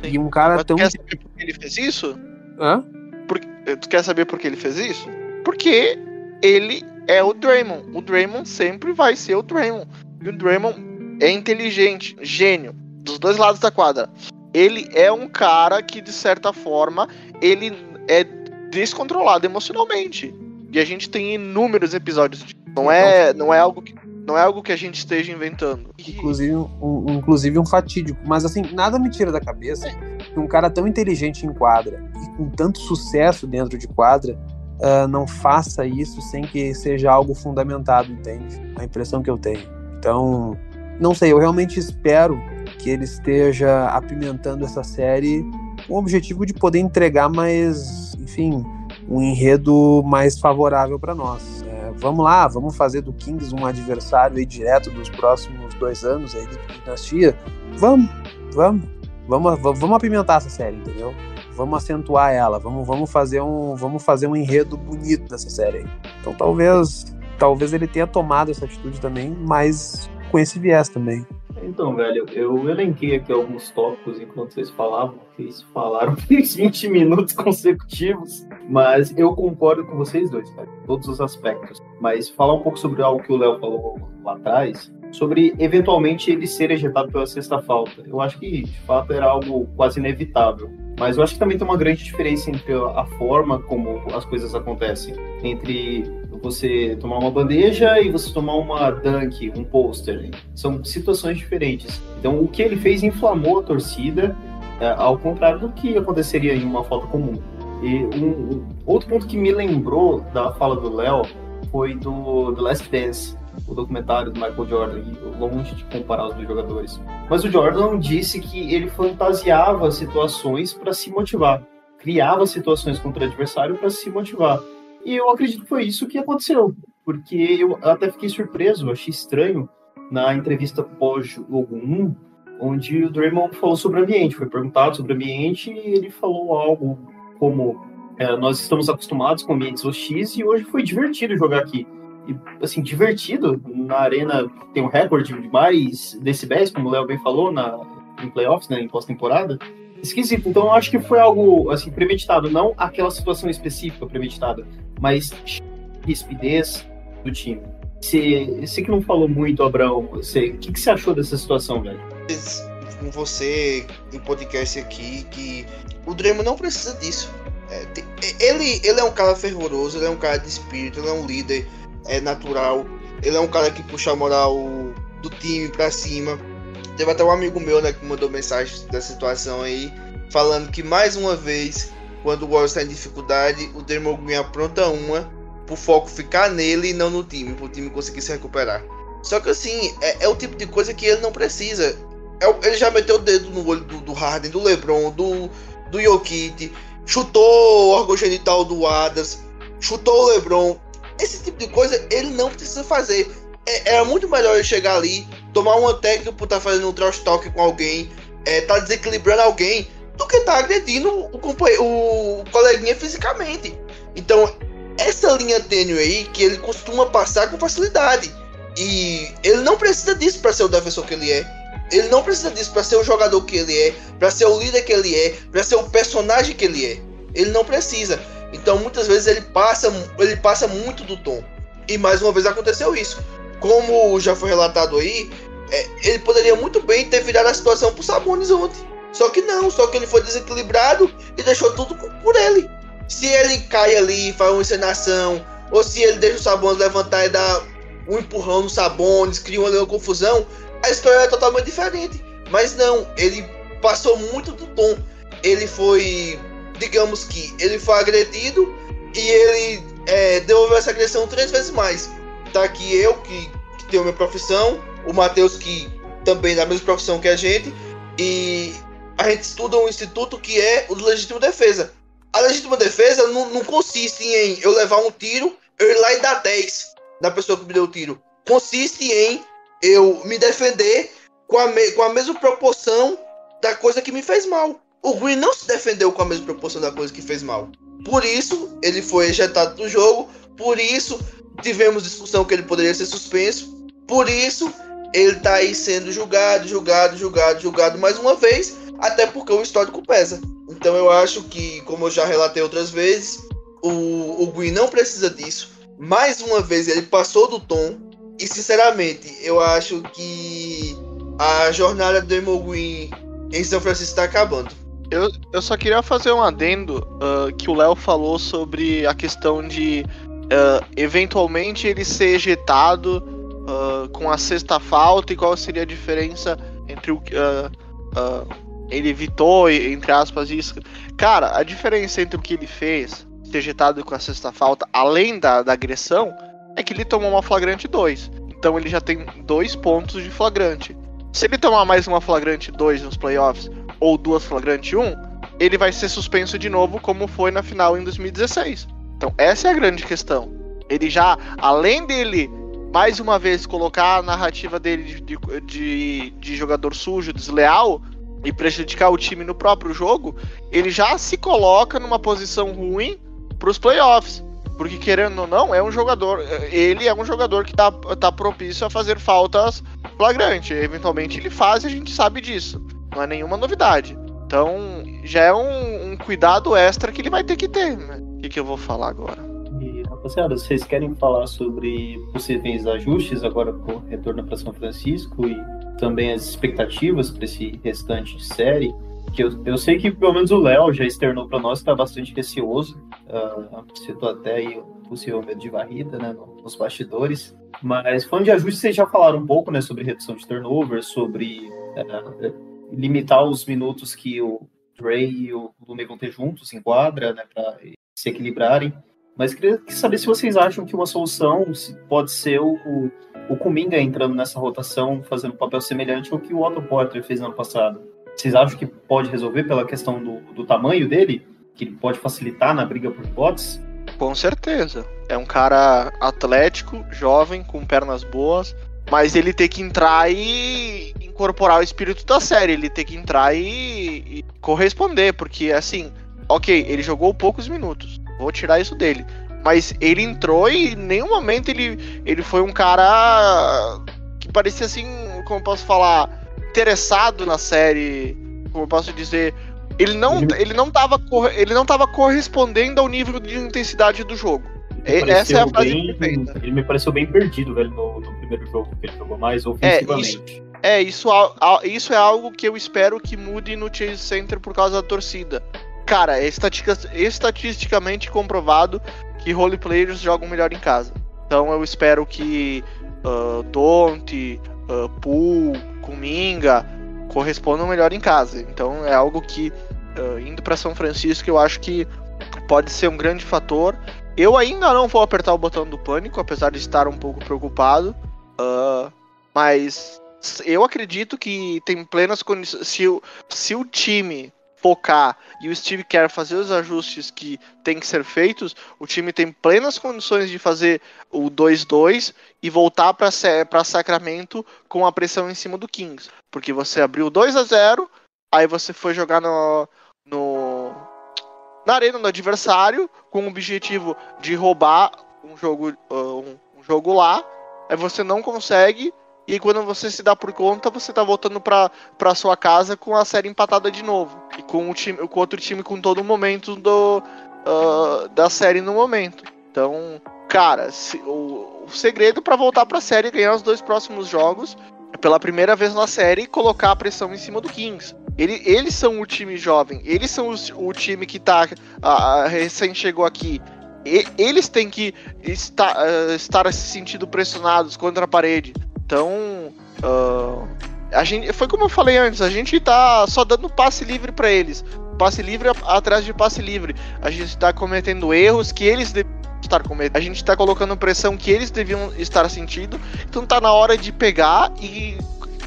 Sim. E um cara Mas tão. Tu quer saber por que ele fez isso? Hã? Por, tu quer saber por que ele fez isso? Porque ele é o Draymond. O Draymond sempre vai ser o Draymond. E o Draymond é inteligente, gênio, dos dois lados da quadra. Ele é um cara que, de certa forma, ele é descontrolado emocionalmente. E a gente tem inúmeros episódios. Não é, não é algo que não é algo que a gente esteja inventando. Inclusive um, inclusive um fatídico. Mas assim, nada me tira da cabeça que um cara tão inteligente em quadra e com tanto sucesso dentro de quadra uh, não faça isso sem que seja algo fundamentado, entende? A impressão que eu tenho. Então, não sei, eu realmente espero que ele esteja apimentando essa série com o objetivo de poder entregar mais, enfim, um enredo mais favorável para nós. É, vamos lá, vamos fazer do Kings um adversário aí direto dos próximos dois anos aí de dinastia. Vamos, vamos, vamos, vamos apimentar essa série, entendeu? Vamos acentuar ela, vamos, vamos fazer um, vamos fazer um enredo bonito dessa série. Então talvez, talvez ele tenha tomado essa atitude também, mas com esse viés também. Então, velho, eu elenquei aqui alguns tópicos enquanto vocês falavam, vocês falaram [laughs] uns 20 minutos consecutivos, mas eu concordo com vocês dois, cara, todos os aspectos. Mas falar um pouco sobre algo que o Léo falou lá atrás, sobre eventualmente ele ser ejetado pela sexta falta. Eu acho que de fato era algo quase inevitável. Mas eu acho que também tem uma grande diferença entre a forma como as coisas acontecem. Entre você tomar uma bandeja e você tomar uma dunk, um pôster. São situações diferentes. Então, o que ele fez inflamou a torcida, é, ao contrário do que aconteceria em uma falta comum. E um, um, outro ponto que me lembrou da fala do Léo foi do The Last Dance, o documentário do Michael Jordan, longe de comparar os dois jogadores. Mas o Jordan disse que ele fantasiava situações para se motivar, criava situações contra o adversário para se motivar. E eu acredito que foi isso que aconteceu, porque eu até fiquei surpreso, achei estranho na entrevista pós-jogo 1, onde o Draymond falou sobre o ambiente, foi perguntado sobre o ambiente e ele falou algo como é, nós estamos acostumados com ambientes hostis e hoje foi divertido jogar aqui e, assim, divertido. Na arena tem um recorde de mais decibéis, como o Léo bem falou, na, em playoffs, né, em pós-temporada. Esquisito. Então, eu acho que foi algo, assim, premeditado. Não aquela situação específica premeditada, mas rispidez do time. Você, você que não falou muito, Abraão, você, o que, que você achou dessa situação, velho? Com você em podcast aqui, que o Draymond não precisa disso. É, ele, ele é um cara fervoroso, ele é um cara de espírito, ele é um líder é natural. Ele é um cara que puxa a moral do time pra cima. Teve até um amigo meu né, que mandou mensagem da situação aí, falando que mais uma vez, quando o Warriors está em dificuldade, o Green apronta uma pro foco ficar nele e não no time, pro time conseguir se recuperar. Só que assim, é, é o tipo de coisa que ele não precisa. É, ele já meteu o dedo no olho do, do Harden, do LeBron, do, do Jokic, chutou o órgão genital do Adams, chutou o LeBron, esse tipo de coisa ele não precisa fazer. É, era muito melhor ele chegar ali, tomar uma técnica por estar tá fazendo um trash talk com alguém, é, tá desequilibrando alguém, do que tá agredindo o, o, o coleguinha fisicamente. Então, essa linha tênue aí que ele costuma passar com facilidade. E ele não precisa disso para ser o defensor que ele é. Ele não precisa disso para ser o jogador que ele é, para ser o líder que ele é, para ser o personagem que ele é. Ele não precisa. Então muitas vezes ele passa, ele passa muito do tom. E mais uma vez aconteceu isso. Como já foi relatado aí, é, ele poderia muito bem ter virado a situação pro Sabonis ontem. Só que não, só que ele foi desequilibrado e deixou tudo por ele. Se ele cai ali, faz uma encenação, ou se ele deixa o Sabonis levantar e dar um empurrão no Sabonis, cria uma confusão, a história é totalmente diferente. Mas não, ele passou muito do tom. Ele foi digamos que ele foi agredido e ele é, devolveu essa agressão três vezes mais. Tá aqui eu, que, que tenho minha profissão, o Matheus, que também da mesma profissão que a gente, e a gente estuda um instituto que é o de legítima defesa. A legítima defesa não, não consiste em eu levar um tiro, eu ir lá e dar 10 da pessoa que me deu o tiro. Consiste em eu me defender com a, me, com a mesma proporção da coisa que me fez mal. O Green não se defendeu com a mesma proporção da coisa que fez mal. Por isso, ele foi ejetado do jogo. Por isso, tivemos discussão que ele poderia ser suspenso. Por isso, ele tá aí sendo julgado, julgado, julgado, julgado mais uma vez. Até porque o histórico pesa. Então eu acho que, como eu já relatei outras vezes, o, o Green não precisa disso. Mais uma vez, ele passou do tom. E sinceramente, eu acho que a jornada do Emo Green em São Francisco está acabando. Eu, eu só queria fazer um adendo uh, que o Léo falou sobre a questão de uh, eventualmente ele ser ejetado uh, com a sexta falta e qual seria a diferença entre o que ele evitou, entre aspas, isso. Cara, a diferença entre o que ele fez, ser ejetado com a sexta falta, além da, da agressão, é que ele tomou uma flagrante 2. Então ele já tem dois pontos de flagrante. Se ele tomar mais uma flagrante 2 nos playoffs, ou duas flagrante 1, ele vai ser suspenso de novo, como foi na final em 2016. Então, essa é a grande questão. Ele já, além dele, mais uma vez, colocar a narrativa dele de, de, de jogador sujo, desleal, e prejudicar o time no próprio jogo, ele já se coloca numa posição ruim para os playoffs. Porque querendo ou não, é um jogador. Ele é um jogador que tá, tá propício a fazer faltas flagrantes. Eventualmente ele faz e a gente sabe disso. Não é nenhuma novidade. Então, já é um, um cuidado extra que ele vai ter que ter. Né? O que, que eu vou falar agora? Rapaziada, vocês querem falar sobre possíveis ajustes agora com o retorno para São Francisco e também as expectativas para esse restante de série? Que eu, eu sei que pelo menos o Léo já externou para nós que está bastante receoso, uh, citou até aí o possível medo de varrida né, nos bastidores. Mas falando de ajustes, vocês já falaram um pouco né, sobre redução de turnover, sobre uh, limitar os minutos que o Dre e o Lume vão ter juntos em quadra, né, para se equilibrarem. Mas queria saber se vocês acham que uma solução pode ser o, o Kuminga entrando nessa rotação, fazendo um papel semelhante ao que o Otto Porter fez no ano passado. Vocês acham que pode resolver pela questão do, do tamanho dele? Que ele pode facilitar na briga por bots? Com certeza. É um cara atlético, jovem, com pernas boas, mas ele tem que entrar e incorporar o espírito da série. Ele tem que entrar e, e corresponder, porque assim, ok, ele jogou poucos minutos Vou tirar isso dele. Mas ele entrou e em nenhum momento ele, ele foi um cara que parecia assim, como eu posso falar, interessado na série. Como eu posso dizer. Ele não, ele não, tava, ele não tava correspondendo ao nível de intensidade do jogo. Essa é a frase bem, perfeita. Ele me pareceu bem perdido, velho, no, no, primeiro jogo, que ele jogou mais ofensivamente. É, isso, é, isso, isso é algo que eu espero que mude no Chase Center por causa da torcida. Cara, é estatisticamente comprovado que roleplayers jogam melhor em casa. Então eu espero que uh, Don't, uh, Pool, Kuminga correspondam melhor em casa. Então é algo que, uh, indo para São Francisco, eu acho que pode ser um grande fator. Eu ainda não vou apertar o botão do pânico, apesar de estar um pouco preocupado. Uh, mas eu acredito que tem plenas condições. Se, se o time focar e o Steve quer fazer os ajustes que tem que ser feitos, o time tem plenas condições de fazer o 2-2 e voltar para Sacramento com a pressão em cima do Kings. Porque você abriu 2 a 0 aí você foi jogar no, no na arena do adversário com o objetivo de roubar um jogo, um, um jogo lá, aí você não consegue e quando você se dá por conta, você tá voltando pra, pra sua casa com a série empatada de novo. E com o time, com outro time com todo o momento do, uh, da série no momento. Então, cara, se, o, o segredo para voltar pra série e ganhar os dois próximos jogos é pela primeira vez na série colocar a pressão em cima do Kings. Ele, eles são o time jovem, eles são o, time que tá uh, recém chegou aqui. Eles têm que estar, uh, estar se sentindo pressionados contra a parede. Então, uh, a gente, foi como eu falei antes, a gente tá só dando passe livre para eles. Passe livre atrás de passe livre. A gente está cometendo erros que eles devem estar cometendo. A gente está colocando pressão que eles deviam estar sentindo. Então tá na hora de pegar e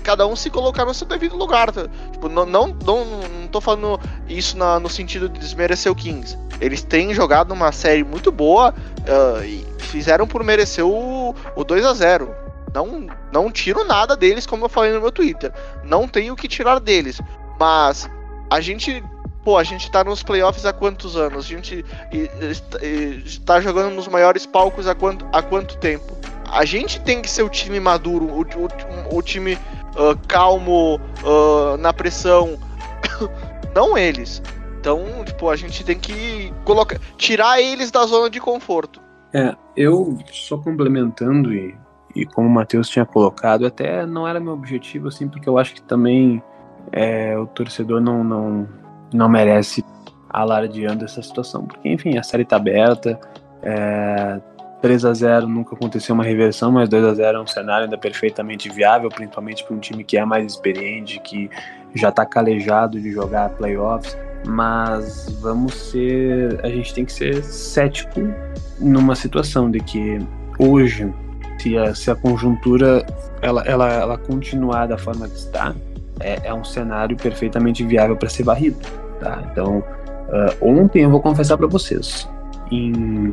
cada um se colocar no seu devido lugar. Tá? Tipo, não, não, não, não tô falando isso na, no sentido de desmerecer o Kings. Eles têm jogado uma série muito boa uh, e fizeram por merecer o, o 2 a 0 não, não tiro nada deles, como eu falei no meu Twitter. Não tenho o que tirar deles. Mas a gente. Pô, a gente tá nos playoffs há quantos anos? A gente está jogando nos maiores palcos há quanto, há quanto tempo? A gente tem que ser o time maduro, o, o, o time uh, calmo uh, na pressão. [coughs] não eles. Então, tipo, a gente tem que colocar, tirar eles da zona de conforto. É, eu só complementando e e como o Matheus tinha colocado, até não era meu objetivo, assim, porque eu acho que também é, o torcedor não, não, não merece alardeando essa situação, porque enfim, a série tá aberta, é, 3 a 0 nunca aconteceu uma reversão, mas 2 a 0 é um cenário ainda perfeitamente viável, principalmente para um time que é mais experiente, que já está calejado de jogar playoffs. Mas vamos ser. A gente tem que ser cético numa situação de que hoje se a, se a conjuntura ela, ela, ela continuar da forma que está, é, é um cenário perfeitamente viável para ser varrido. Tá? Então, uh, ontem eu vou confessar para vocês, em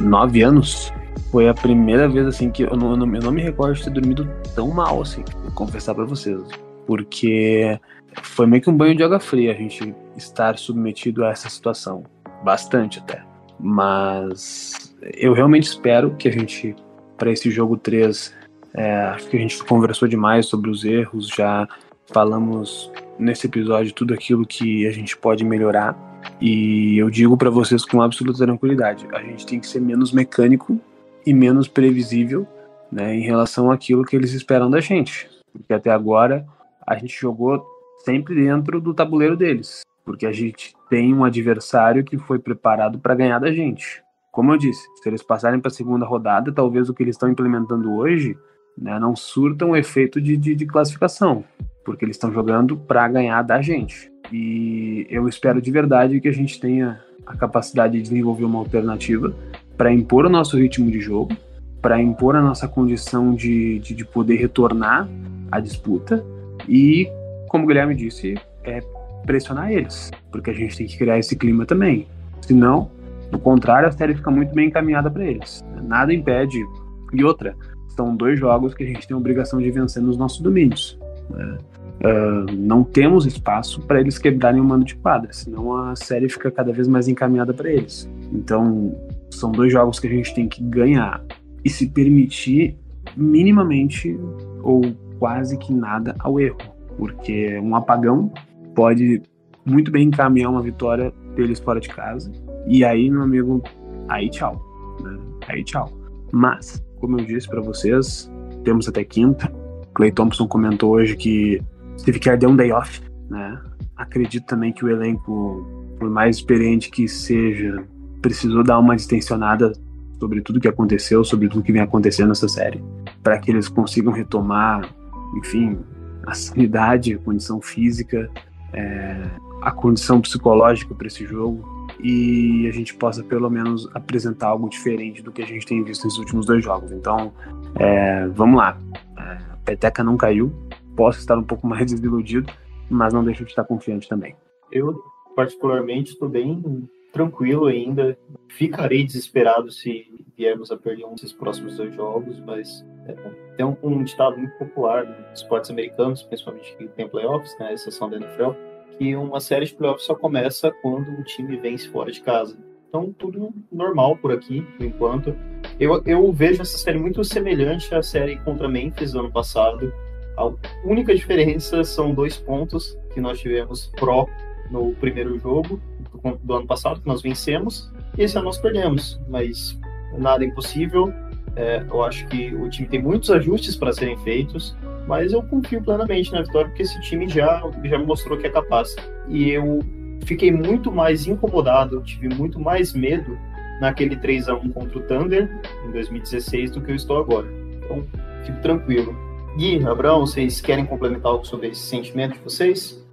nove anos, foi a primeira vez assim que eu não, eu não, eu não me recordo de ter dormido tão mal assim, vou confessar para vocês, porque foi meio que um banho de água fria a gente estar submetido a essa situação, bastante até. Mas eu realmente espero que a gente para esse jogo 3. É, acho que a gente conversou demais sobre os erros, já falamos nesse episódio tudo aquilo que a gente pode melhorar. E eu digo para vocês com absoluta tranquilidade, a gente tem que ser menos mecânico e menos previsível, né, em relação àquilo que eles esperam da gente, porque até agora a gente jogou sempre dentro do tabuleiro deles, porque a gente tem um adversário que foi preparado para ganhar da gente. Como eu disse, se eles passarem para a segunda rodada, talvez o que eles estão implementando hoje né, não surta um efeito de, de, de classificação, porque eles estão jogando para ganhar da gente. E eu espero de verdade que a gente tenha a capacidade de desenvolver uma alternativa para impor o nosso ritmo de jogo, para impor a nossa condição de, de, de, poder retornar à disputa e, como o Guilherme disse, é pressionar eles, porque a gente tem que criar esse clima também. Senão, do contrário, a série fica muito bem encaminhada para eles. Nada impede. E outra, são dois jogos que a gente tem a obrigação de vencer nos nossos domínios. Né? Uh, não temos espaço para eles quebrarem o mando de quadra, senão a série fica cada vez mais encaminhada para eles. Então, são dois jogos que a gente tem que ganhar e se permitir minimamente ou quase que nada ao erro, porque um apagão pode muito bem encaminhar uma vitória deles fora de casa. E aí, meu amigo, aí tchau. Né? Aí tchau. Mas como eu disse para vocês, temos até quinta. Clay Thompson comentou hoje que Steve Kerr deu um day off, né? Acredito também que o elenco, por mais experiente que seja, precisou dar uma distensionada sobre tudo que aconteceu, sobre tudo que vem acontecendo nessa série, para que eles consigam retomar, enfim, a sanidade, a condição física, é, a condição psicológica para esse jogo e a gente possa pelo menos apresentar algo diferente do que a gente tem visto nos últimos dois jogos. Então, é, vamos lá. É, a peteca não caiu, posso estar um pouco [laughs] mais desiludido, mas não deixo de estar confiante também. Eu, particularmente, estou bem tranquilo ainda. Ficarei desesperado se viermos a perder um desses próximos dois jogos, mas é, tem um, um ditado muito popular nos esportes americanos, principalmente que tem playoffs, né, a exceção da NFL, que uma série de playoffs só começa quando um time vence fora de casa. Então, tudo normal por aqui, por enquanto. Eu, eu vejo essa série muito semelhante à série contra Memphis do ano passado. A única diferença são dois pontos que nós tivemos pró no primeiro jogo do, do ano passado, que nós vencemos, e esse ano nós perdemos. Mas nada é impossível. É, eu acho que o time tem muitos ajustes para serem feitos. Mas eu confio plenamente na vitória, porque esse time já, já me mostrou que é capaz. E eu fiquei muito mais incomodado, tive muito mais medo naquele 3 a 1 contra o Thunder em 2016 do que eu estou agora. Então, fico tranquilo. Gui, Abraão, vocês querem complementar algo sobre esse sentimento de vocês?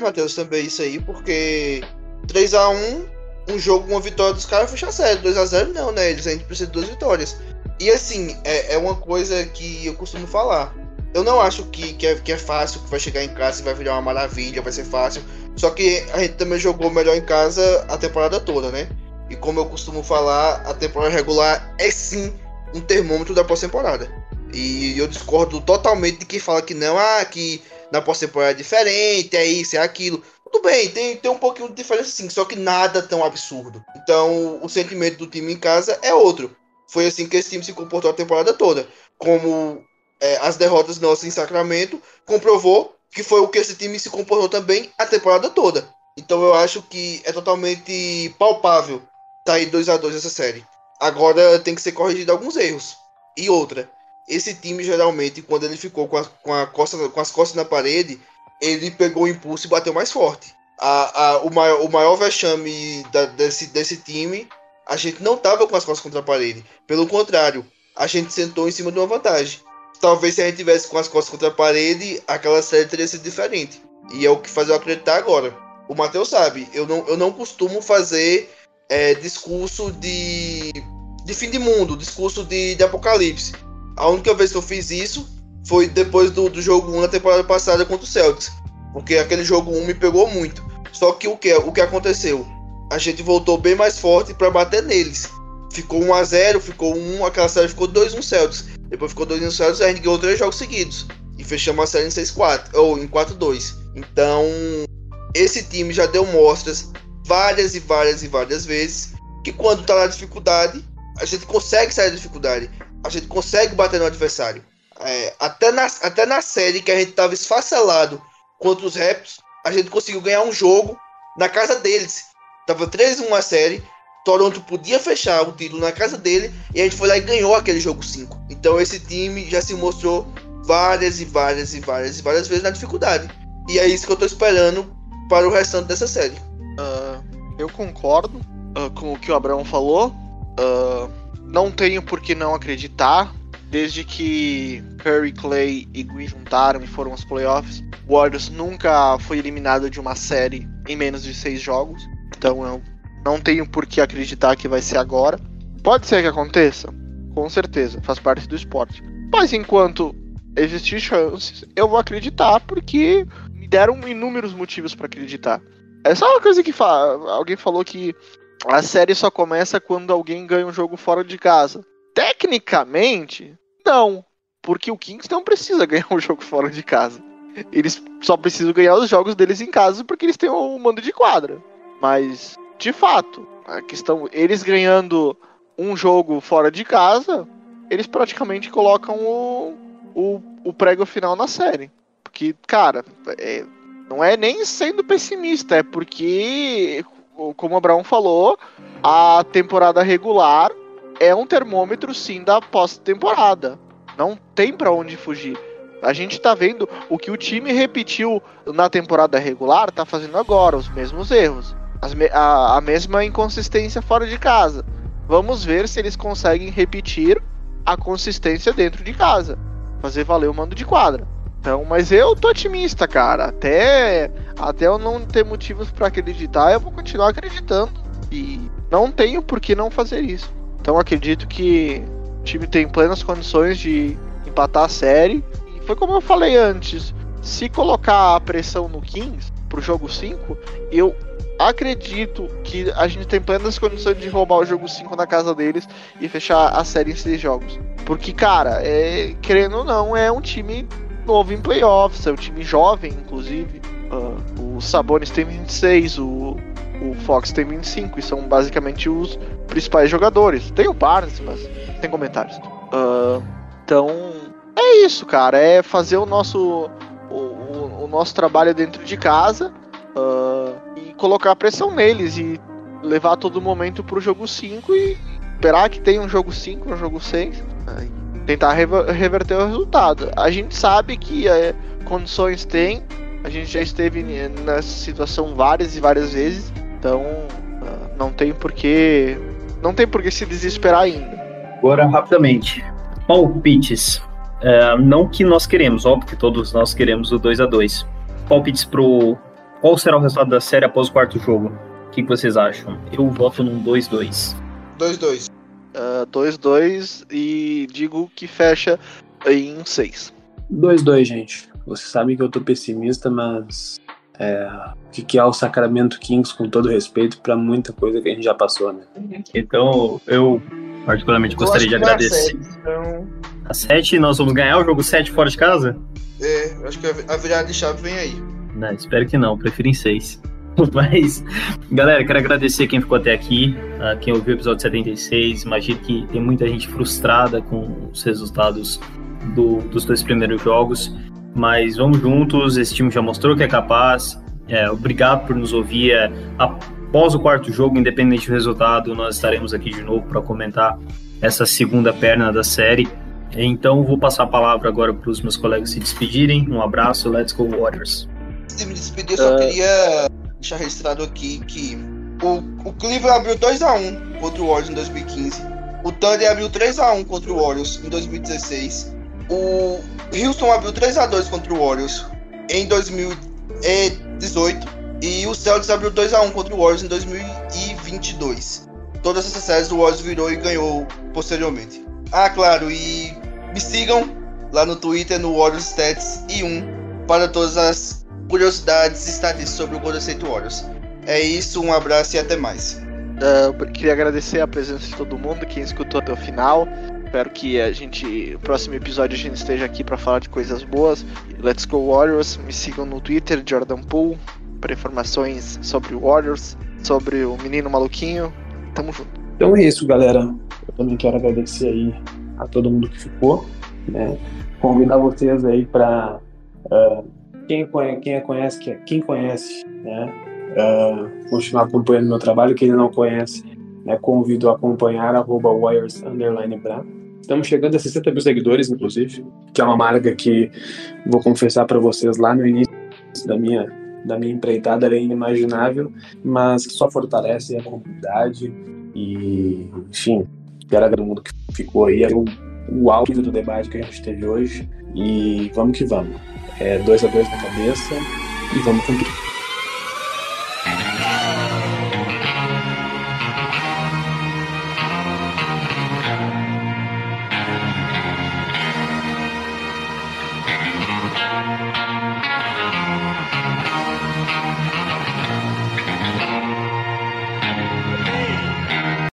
Matheus, também isso aí, porque 3 a 1 um jogo, uma vitória dos caras fecha a série. 2 a 0 não, né? Eles ainda precisam de duas vitórias. E assim, é, é uma coisa que eu costumo falar. Eu não acho que, que, é, que é fácil, que vai chegar em casa e vai virar uma maravilha, vai ser fácil. Só que a gente também jogou melhor em casa a temporada toda, né? E como eu costumo falar, a temporada regular é sim um termômetro da pós-temporada. E eu discordo totalmente de quem fala que não, ah, que na pós-temporada é diferente, é isso, é aquilo. Tudo bem, tem, tem um pouquinho de diferença sim, só que nada tão absurdo. Então, o sentimento do time em casa é outro. Foi assim que esse time se comportou a temporada toda. Como é, as derrotas nossas em Sacramento, comprovou que foi o que esse time se comportou também a temporada toda. Então eu acho que é totalmente palpável sair 2 a 2 essa série. Agora tem que ser corrigido alguns erros. E outra, esse time geralmente, quando ele ficou com, a, com, a costa, com as costas na parede, ele pegou o impulso e bateu mais forte. A, a, o, maior, o maior vexame da, desse, desse time, a gente não estava com as costas contra a parede. Pelo contrário, a gente sentou em cima de uma vantagem talvez se a gente tivesse com as costas contra a parede, aquela série teria sido diferente. E é o que faz eu acreditar agora. O Matheus sabe, eu não, eu não costumo fazer é, discurso de, de fim de mundo, discurso de, de apocalipse. A única vez que eu fiz isso foi depois do, do jogo 1 na temporada passada contra o Celtics. Porque aquele jogo 1 me pegou muito. Só que o que, o que aconteceu? A gente voltou bem mais forte para bater neles. Ficou 1 a 0 ficou 1, aquela série ficou 2 1 Celtics. Depois ficou 2 1 Celtics, a gente ganhou 3 jogos seguidos. E fechamos a série em 6-4, ou em 4-2. Então, esse time já deu mostras várias e várias e várias vezes que quando tá na dificuldade, a gente consegue sair da dificuldade. A gente consegue bater no adversário. É, até, na, até na série que a gente tava esfacelado contra os Raptors, a gente conseguiu ganhar um jogo na casa deles. Tava 3-1 a série. Toronto podia fechar o título na casa dele e a gente foi lá e ganhou aquele jogo 5. Então esse time já se mostrou várias e várias e várias e várias vezes na dificuldade. E é isso que eu tô esperando para o restante dessa série. Uh, eu concordo uh, com o que o Abraão falou. Uh, não tenho por que não acreditar. Desde que Curry, Clay e Green juntaram e foram aos playoffs, o Warriors nunca foi eliminado de uma série em menos de seis jogos. Então eu não tenho por que acreditar que vai ser agora. Pode ser que aconteça, com certeza, faz parte do esporte. Mas enquanto existir chances, eu vou acreditar porque me deram inúmeros motivos para acreditar. É só uma coisa que alguém falou que a série só começa quando alguém ganha um jogo fora de casa. Tecnicamente, não. Porque o Kings não precisa [laughs] ganhar um jogo fora de casa. Eles só precisam ganhar os jogos deles em casa porque eles têm o um mando de quadra. Mas, de fato, a questão. Eles ganhando um jogo fora de casa, eles praticamente colocam o, o, o prego final na série. Porque, cara, é, não é nem sendo pessimista, é porque, como o Abraão falou, a temporada regular é um termômetro sim da pós-temporada. Não tem para onde fugir. A gente tá vendo o que o time repetiu na temporada regular, tá fazendo agora, os mesmos erros. Me a, a mesma inconsistência fora de casa. Vamos ver se eles conseguem repetir a consistência dentro de casa. Fazer valer o mando de quadra. Então, mas eu tô otimista, cara. Até, até eu não ter motivos para acreditar, eu vou continuar acreditando. E não tenho por que não fazer isso. Então acredito que o time tem plenas condições de empatar a série. E foi como eu falei antes: se colocar a pressão no Kings pro jogo 5, eu acredito que a gente tem plenas condições de roubar o jogo 5 na casa deles e fechar a série em seis jogos. Porque, cara, é, querendo ou não, é um time novo em playoffs, é um time jovem, inclusive. Uh, o Sabonis tem 26, o, o Fox tem 25, e são basicamente os principais jogadores. Tem o Barnes, mas tem comentários. Uh, então, é isso, cara. É fazer o nosso, o, o, o nosso trabalho dentro de casa uh, colocar pressão neles e levar todo momento pro jogo 5 e esperar que tenha um jogo 5, um jogo 6. Uh, tentar reverter o resultado. A gente sabe que é, condições tem, a gente já esteve nessa situação várias e várias vezes, então uh, não tem porquê não tem por que se desesperar ainda. Agora, rapidamente. Palpites. É, não que nós queremos, óbvio que todos nós queremos o 2 a 2 Palpites pro. Qual será o resultado da série após o quarto jogo? O que, que vocês acham? Eu voto num 2-2. 2-2. 2-2 e digo que fecha em 6. 2-2, gente. Vocês sabem que eu tô pessimista, mas é, o que é o Sacramento Kings, com todo respeito, para muita coisa que a gente já passou, né? Então, eu particularmente gostaria de agradecer. então... A 7, nós vamos ganhar o jogo 7 fora de casa? É, acho que a virada de chave vem aí. Não, espero que não, prefiro em 6. [laughs] Mas, galera, quero agradecer quem ficou até aqui, uh, quem ouviu o episódio 76. Imagino que tem muita gente frustrada com os resultados do, dos dois primeiros jogos. Mas vamos juntos, esse time já mostrou que é capaz. É, obrigado por nos ouvir. É, após o quarto jogo, independente do resultado, nós estaremos aqui de novo para comentar essa segunda perna da série. Então, vou passar a palavra agora para os meus colegas se despedirem. Um abraço, let's go Warriors. De me despedir, eu só uh... queria deixar registrado aqui que o, o Cleveland abriu 2x1 contra o Warriors em 2015. O Thunder abriu 3x1 contra o Warriors em 2016. O Houston abriu 3 a 2 contra o Warriors em 2018 e o Celtics abriu 2 a 1 contra o Warriors em 2022. Todas essas séries o Warriors virou e ganhou posteriormente. Ah, claro, e me sigam lá no Twitter no Warriors Stats e 1 para todas as curiosidades e estatísticas sobre o Golden State Warriors. É isso, um abraço e até mais. Uh, queria agradecer a presença de todo mundo, quem escutou até o final. Espero que a gente, no próximo episódio, a gente esteja aqui para falar de coisas boas. Let's Go Warriors. Me sigam no Twitter, Jordan Pool, para informações sobre o Warriors, sobre o menino maluquinho. Tamo junto. Então é isso, galera. Eu também quero agradecer aí a todo mundo que ficou, né? Convidar vocês aí para uh, quem, quem conhece, quem conhece, né? uh, continuar acompanhando meu trabalho. Quem não conhece, né, convido a acompanhar arroba Wires Underline Bra. Estamos chegando a 60 mil seguidores, inclusive, que é uma marca que vou confessar para vocês lá no início da minha da minha empreitada era inimaginável, mas que só fortalece a comunidade e, enfim, quero agradecer mundo que ficou aí, é o, o auge do debate que a gente teve hoje e vamos que vamos. É dois a dois na cabeça e vamos cumprir.